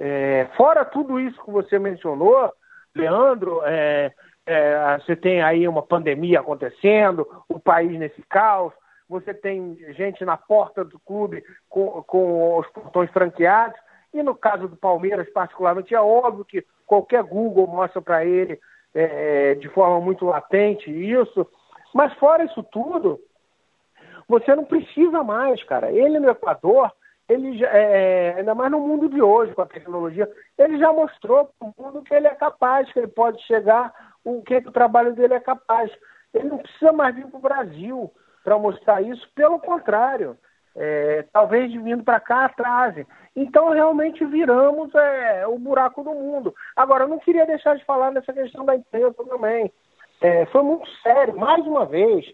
Speaker 3: É, fora tudo isso que você mencionou, Leandro, é, é, você tem aí uma pandemia acontecendo, o país nesse caos, você tem gente na porta do clube com, com os portões franqueados, e no caso do Palmeiras, particularmente, é óbvio que qualquer Google mostra para ele é, de forma muito latente isso, mas fora isso tudo, você não precisa mais, cara. Ele no Equador, ele já, é, é, ainda mais no mundo de hoje, com a tecnologia, ele já mostrou para o mundo que ele é capaz, que ele pode chegar, o que, que o trabalho dele é capaz. Ele não precisa mais vir para o Brasil para mostrar isso, pelo contrário, é, talvez vindo para cá atrase. Então, realmente viramos é, o buraco do mundo. Agora, eu não queria deixar de falar nessa questão da imprensa também. É, foi muito sério, mais uma vez,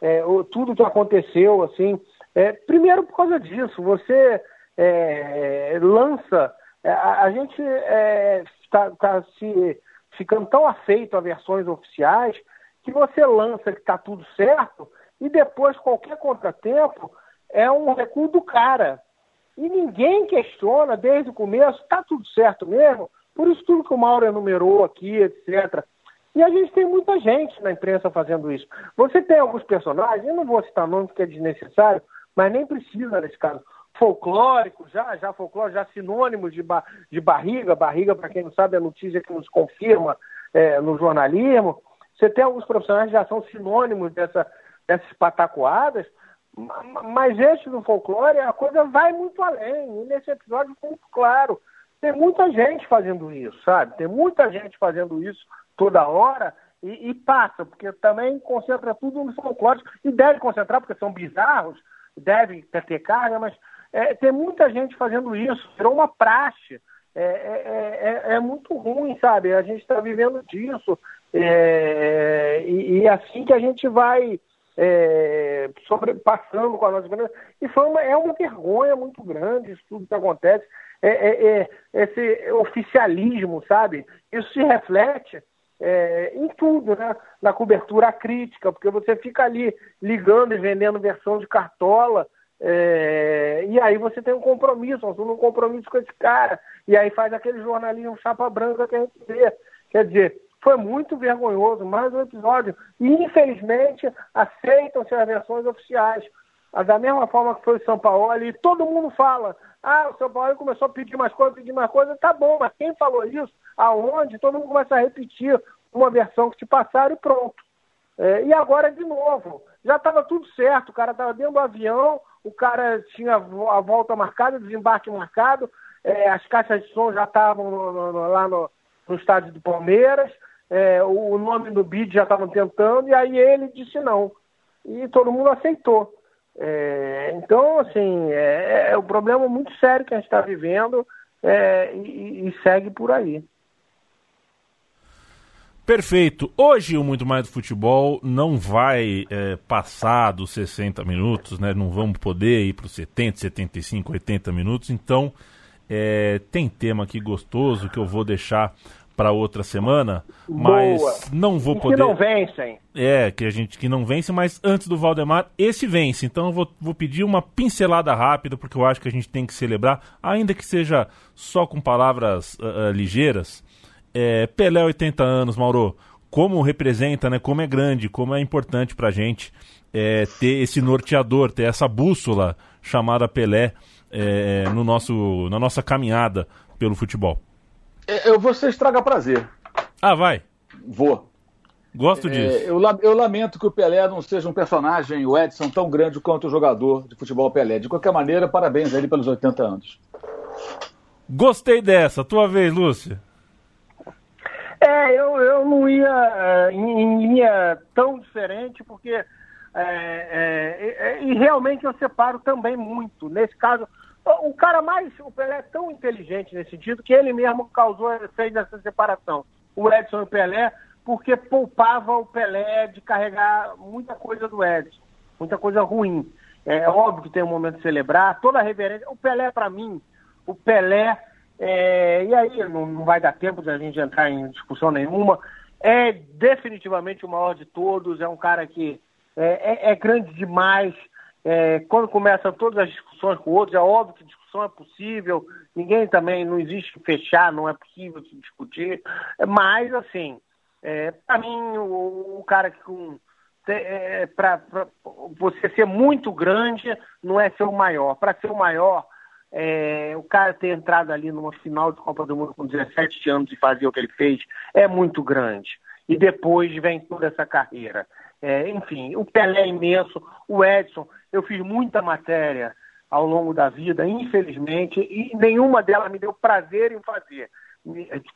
Speaker 3: é, o, tudo que aconteceu, assim, é, primeiro por causa disso, você é, lança, a, a gente está tá se ficando tão afeito a versões oficiais que você lança que está tudo certo e depois qualquer contratempo é um recuo do cara. E ninguém questiona desde o começo, está tudo certo mesmo, por isso tudo que o Mauro enumerou aqui, etc. E a gente tem muita gente na imprensa fazendo isso. Você tem alguns personagens, eu não vou citar nomes porque é desnecessário, mas nem precisa nesse caso. Folclórico, já, já folclórico, já sinônimos de, ba, de barriga, barriga, para quem não sabe, é a notícia que nos confirma é, no jornalismo. Você tem alguns profissionais que já são sinônimos dessa, dessas patacoadas, Mas esse do folclore, a coisa vai muito além. E nesse episódio foi muito claro. Tem muita gente fazendo isso, sabe? Tem muita gente fazendo isso toda hora e, e passa, porque também concentra tudo no folclore. E deve concentrar, porque são bizarros, deve ter carga, mas é, tem muita gente fazendo isso. Virou uma praxe. É, é, é, é muito ruim, sabe? A gente está vivendo disso. É, e, e assim que a gente vai é, passando com a nossa grande. E foi uma, é uma vergonha muito grande isso tudo que acontece. É, é, é esse oficialismo, sabe? Isso se reflete é, em tudo, né? Na cobertura crítica, porque você fica ali ligando e vendendo versão de cartola. É, e aí você tem um compromisso, um compromisso com esse cara, e aí faz aquele jornalismo chapa branca que a gente vê. Quer dizer, foi muito vergonhoso, mais um episódio. E, infelizmente, aceitam-se as versões oficiais. Da mesma forma que foi o São Paulo, e todo mundo fala, ah, o São Paulo começou a pedir mais coisas, pedir mais coisas, tá bom, mas quem falou isso? Aonde? Todo mundo começa a repetir uma versão que te passaram e pronto. É, e agora de novo, já estava tudo certo, o cara estava dentro do avião, o cara tinha a volta marcada, desembarque marcado, é, as caixas de som já estavam lá no, no estádio do Palmeiras, é, o nome do bid já estavam tentando, e aí ele disse não. E todo mundo aceitou. É, então, assim, é, é um problema muito sério que a gente está vivendo é, e, e, segue por aí.
Speaker 2: Perfeito. Hoje o Muito Mais do Futebol não vai é, passar dos 60 minutos, né? Não vamos poder ir para os 70, 75, 80 minutos. Então, é, tem tema aqui gostoso que eu vou deixar para outra semana, mas
Speaker 3: Boa.
Speaker 2: não vou poder.
Speaker 3: Que não vencem.
Speaker 2: É, que a gente que não vence, mas antes do Valdemar, esse vence. Então eu vou, vou pedir uma pincelada rápida, porque eu acho que a gente tem que celebrar, ainda que seja só com palavras uh, uh, ligeiras. É, Pelé, 80 anos, Mauro. Como representa, né? Como é grande, como é importante pra gente é, ter esse norteador, ter essa bússola chamada Pelé é, no nosso, na nossa caminhada pelo futebol.
Speaker 4: É, eu vou ser estraga prazer.
Speaker 2: Ah, vai.
Speaker 4: Vou.
Speaker 2: Gosto é, disso.
Speaker 4: Eu, eu, lamento que o Pelé não seja um personagem, o Edson, tão grande quanto o jogador de futebol Pelé. De qualquer maneira, parabéns a ele pelos 80 anos.
Speaker 2: Gostei dessa. Tua vez, Lúcia.
Speaker 3: É, eu, eu não ia é, em, em linha tão diferente, porque é, é, é, e realmente eu separo também muito. Nesse caso, o cara mais, o Pelé é tão inteligente nesse sentido que ele mesmo causou, fez essa separação. O Edson e o Pelé, porque poupava o Pelé de carregar muita coisa do Edson, muita coisa ruim. É óbvio que tem um momento de celebrar, toda a reverência. O Pelé, para mim, o Pelé, é, e aí não, não vai dar tempo de a gente entrar em discussão nenhuma, é definitivamente o maior de todos, é um cara que é, é, é grande demais, é, quando começam todas as discussões com outros, é óbvio que discussão é possível, ninguém também, não existe fechar, não é possível se discutir, mas, assim, é, para mim, o, o, cara que com. É, para você ser muito grande não é ser o maior. Para ser o maior, é, o cara ter entrado ali numa final de Copa do Mundo com 17 anos e fazer o que ele fez é muito grande. E depois vem toda essa carreira. É, enfim, o Pelé é imenso, o Edson, eu fiz muita matéria ao longo da vida, infelizmente, e nenhuma delas me deu prazer em fazer.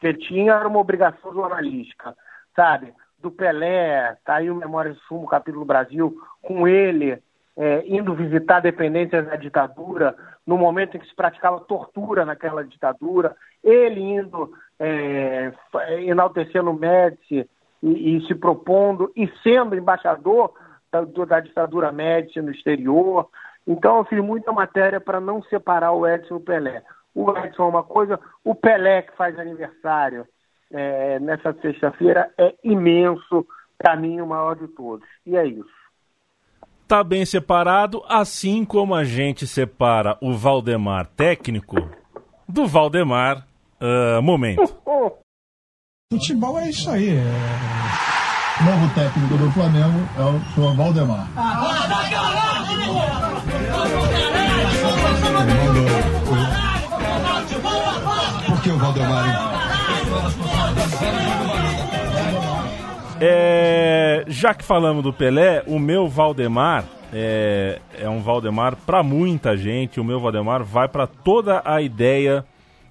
Speaker 3: Que tinha era uma obrigação jornalística, sabe? Do Pelé, tá aí o Memória de Sumo, capítulo Brasil, com ele é, indo visitar dependências da ditadura, no momento em que se praticava tortura naquela ditadura, ele indo é, enaltecendo o Médici e, e, se propondo e sendo embaixador da, da ditadura Médici no exterior. Então eu fiz muita matéria para não separar o Edson e o Pelé. O Edson é uma coisa, o Pelé que faz aniversário é, nessa sexta-feira é imenso, para mim o maior de todos. E é isso.
Speaker 2: Tá bem separado, assim como a gente separa o Valdemar técnico do Valdemar uh, momento.
Speaker 5: Futebol é isso aí. É... Novo técnico do Flamengo é o senhor Valdemar. Por que o Valdemar?
Speaker 2: É, já que falamos do Pelé, o meu Valdemar é, é um Valdemar para muita gente. O meu Valdemar vai para toda a ideia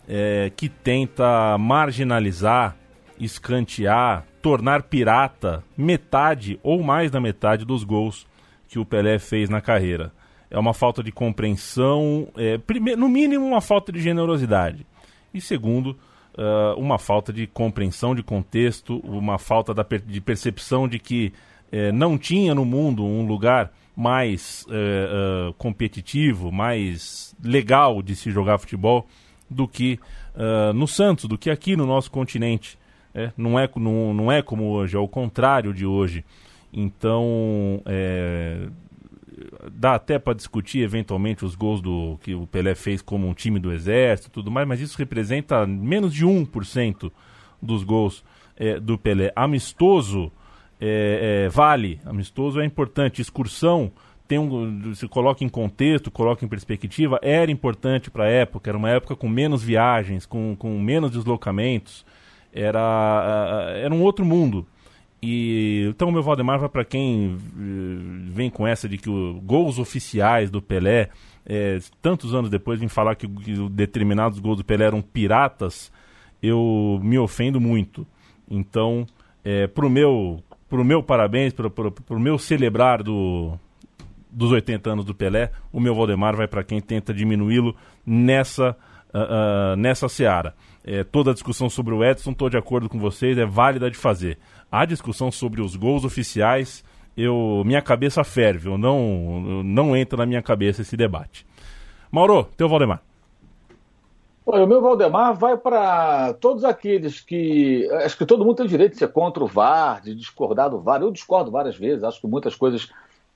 Speaker 2: é, que tenta marginalizar, escantear, tornar pirata metade ou mais da metade dos gols que o Pelé fez na carreira. É uma falta de compreensão, é, primeiro, no mínimo, uma falta de generosidade. E segundo, uh, uma falta de compreensão de contexto, uma falta da, de percepção de que uh, não tinha no mundo um lugar mais uh, competitivo, mais legal de se jogar futebol do que no Santos, do que aqui no nosso continente. É, não, é, não, não é como hoje, é o contrário de hoje. Então, é, dá até para discutir eventualmente os gols do que o Pelé fez como um time do Exército tudo mais, mas isso representa menos de 1% dos gols é, do Pelé. Amistoso é, é, vale, amistoso é importante. Excursão tem um, se coloca em contexto, coloca em perspectiva, era importante para a época, era uma época com menos viagens, com, com menos deslocamentos, era, era um outro mundo. E então o meu Valdemar vai para quem uh, vem com essa de que os gols oficiais do Pelé, é, tantos anos depois, vem falar que, que, determinados gols do Pelé eram piratas, eu me ofendo muito. Então, é, pro meu pro meu parabéns, pro, pro, pro meu celebrar do, dos 80 anos do Pelé, o meu Valdemar vai para quem tenta diminuí-lo nessa, uh, uh, nessa seara. É, toda a discussão sobre o Edson, estou de acordo com vocês, é válida de fazer a discussão sobre os gols oficiais, eu minha cabeça ferve, eu não, não entra na minha cabeça esse debate. Mauro, teu Valdemar.
Speaker 4: o meu Valdemar vai para todos aqueles que. Acho que todo mundo tem direito de ser contra o VAR, de discordar do VAR. Eu discordo várias vezes, acho que muitas coisas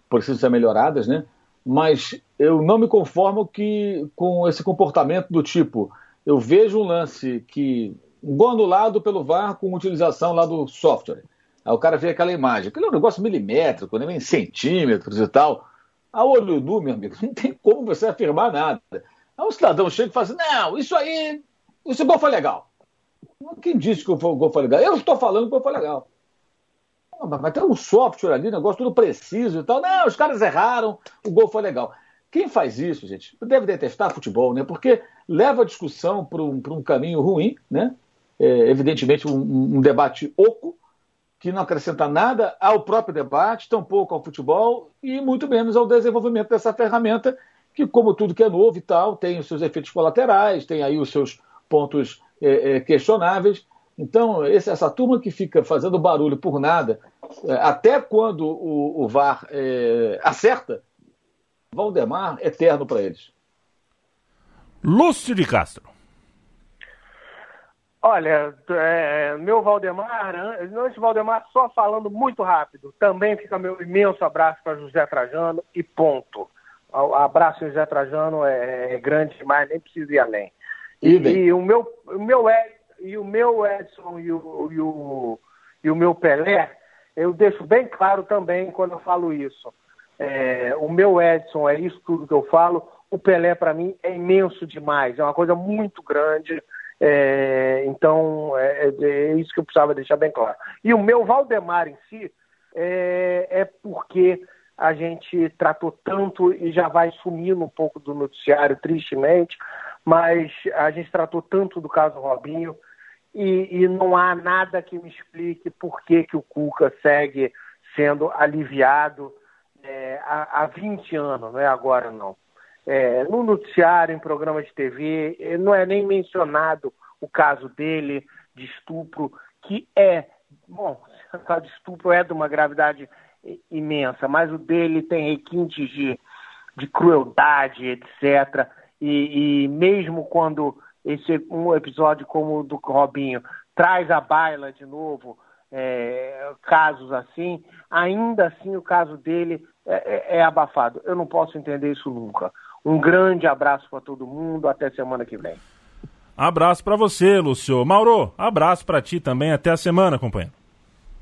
Speaker 4: precisam ser melhoradas, né? Mas eu não me conformo que, com esse comportamento do tipo: eu vejo um lance que um gol anulado pelo VAR com utilização lá do software. Aí o cara vê aquela imagem, aquele é um negócio milimétrico, nem né, em centímetros e tal. A olho nu, meu amigo, não tem como você afirmar nada. Aí um cidadão chega e fala assim: não, isso aí, esse gol foi legal. Quem disse que o gol foi legal? Eu estou falando que o gol foi legal. Mas tem um software ali, negócio tudo preciso e tal. Não, os caras erraram, o gol foi legal. Quem faz isso, gente, deve detestar futebol, né? Porque leva a discussão para um, um caminho ruim, né? é, evidentemente, um, um, debate oco, que não acrescenta nada ao próprio debate, tampouco ao futebol e muito menos ao desenvolvimento dessa ferramenta, que, como tudo que é novo e tal, tem os seus efeitos colaterais, tem aí os seus pontos é, é, questionáveis. Então, esse, essa turma que fica fazendo barulho por nada, é, até quando o, o VAR é, acerta, Valdemar eterno para eles.
Speaker 2: Lúcio de Castro.
Speaker 3: Olha, é, meu Valdemar, antes Valdemar, só falando muito rápido, também fica meu imenso abraço para José Trajano e ponto. O abraço José Trajano é, é grande demais, nem precisa ir além. E, e, o, meu, o meu Ed, e o meu Edson e o, e, o, e o meu Pelé, eu deixo bem claro também quando eu falo isso. É, o meu Edson é isso tudo que eu falo, o Pelé para mim é imenso demais, é uma coisa muito grande. É, então, é, é, é, isso que eu precisava deixar bem claro. E o meu Valdemar em si é, é porque a gente tratou tanto e já vai sumindo um pouco do noticiário, tristemente, mas a gente tratou tanto do caso Robinho e, e não há nada que me explique por que, que o Cuca segue sendo aliviado é, há, há 20 anos, não é agora não é, no noticiário, em programa de TV, eh, não é nem mencionado o caso dele de estupro, que é, bom, o caso de estupro é de uma gravidade imensa, mas o dele tem requintes de, de crueldade, etc. E, e mesmo quando esse um episódio como o do Robinho traz à baila de novo é, casos assim, ainda assim o caso dele é, é, é abafado. Eu não posso entender isso nunca. Um grande abraço para todo mundo. Até semana que vem.
Speaker 2: Abraço para você, Lúcio. Mauro, abraço para ti também. Até a semana, companheiro.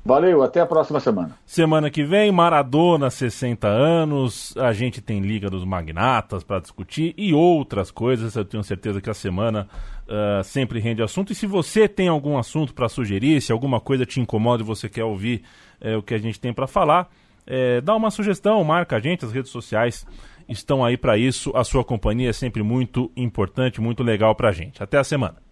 Speaker 4: Valeu, até a próxima semana.
Speaker 2: Semana que vem, Maradona, 60 anos. A gente tem Liga dos Magnatas para discutir e outras coisas. Eu tenho certeza que a semana uh, sempre rende assunto. E se você tem algum assunto para sugerir, se alguma coisa te incomoda e você quer ouvir uh, o que a gente tem para falar, é, dá uma sugestão, marca a gente, as redes sociais estão aí para isso. A sua companhia é sempre muito importante, muito legal para a gente. Até a semana.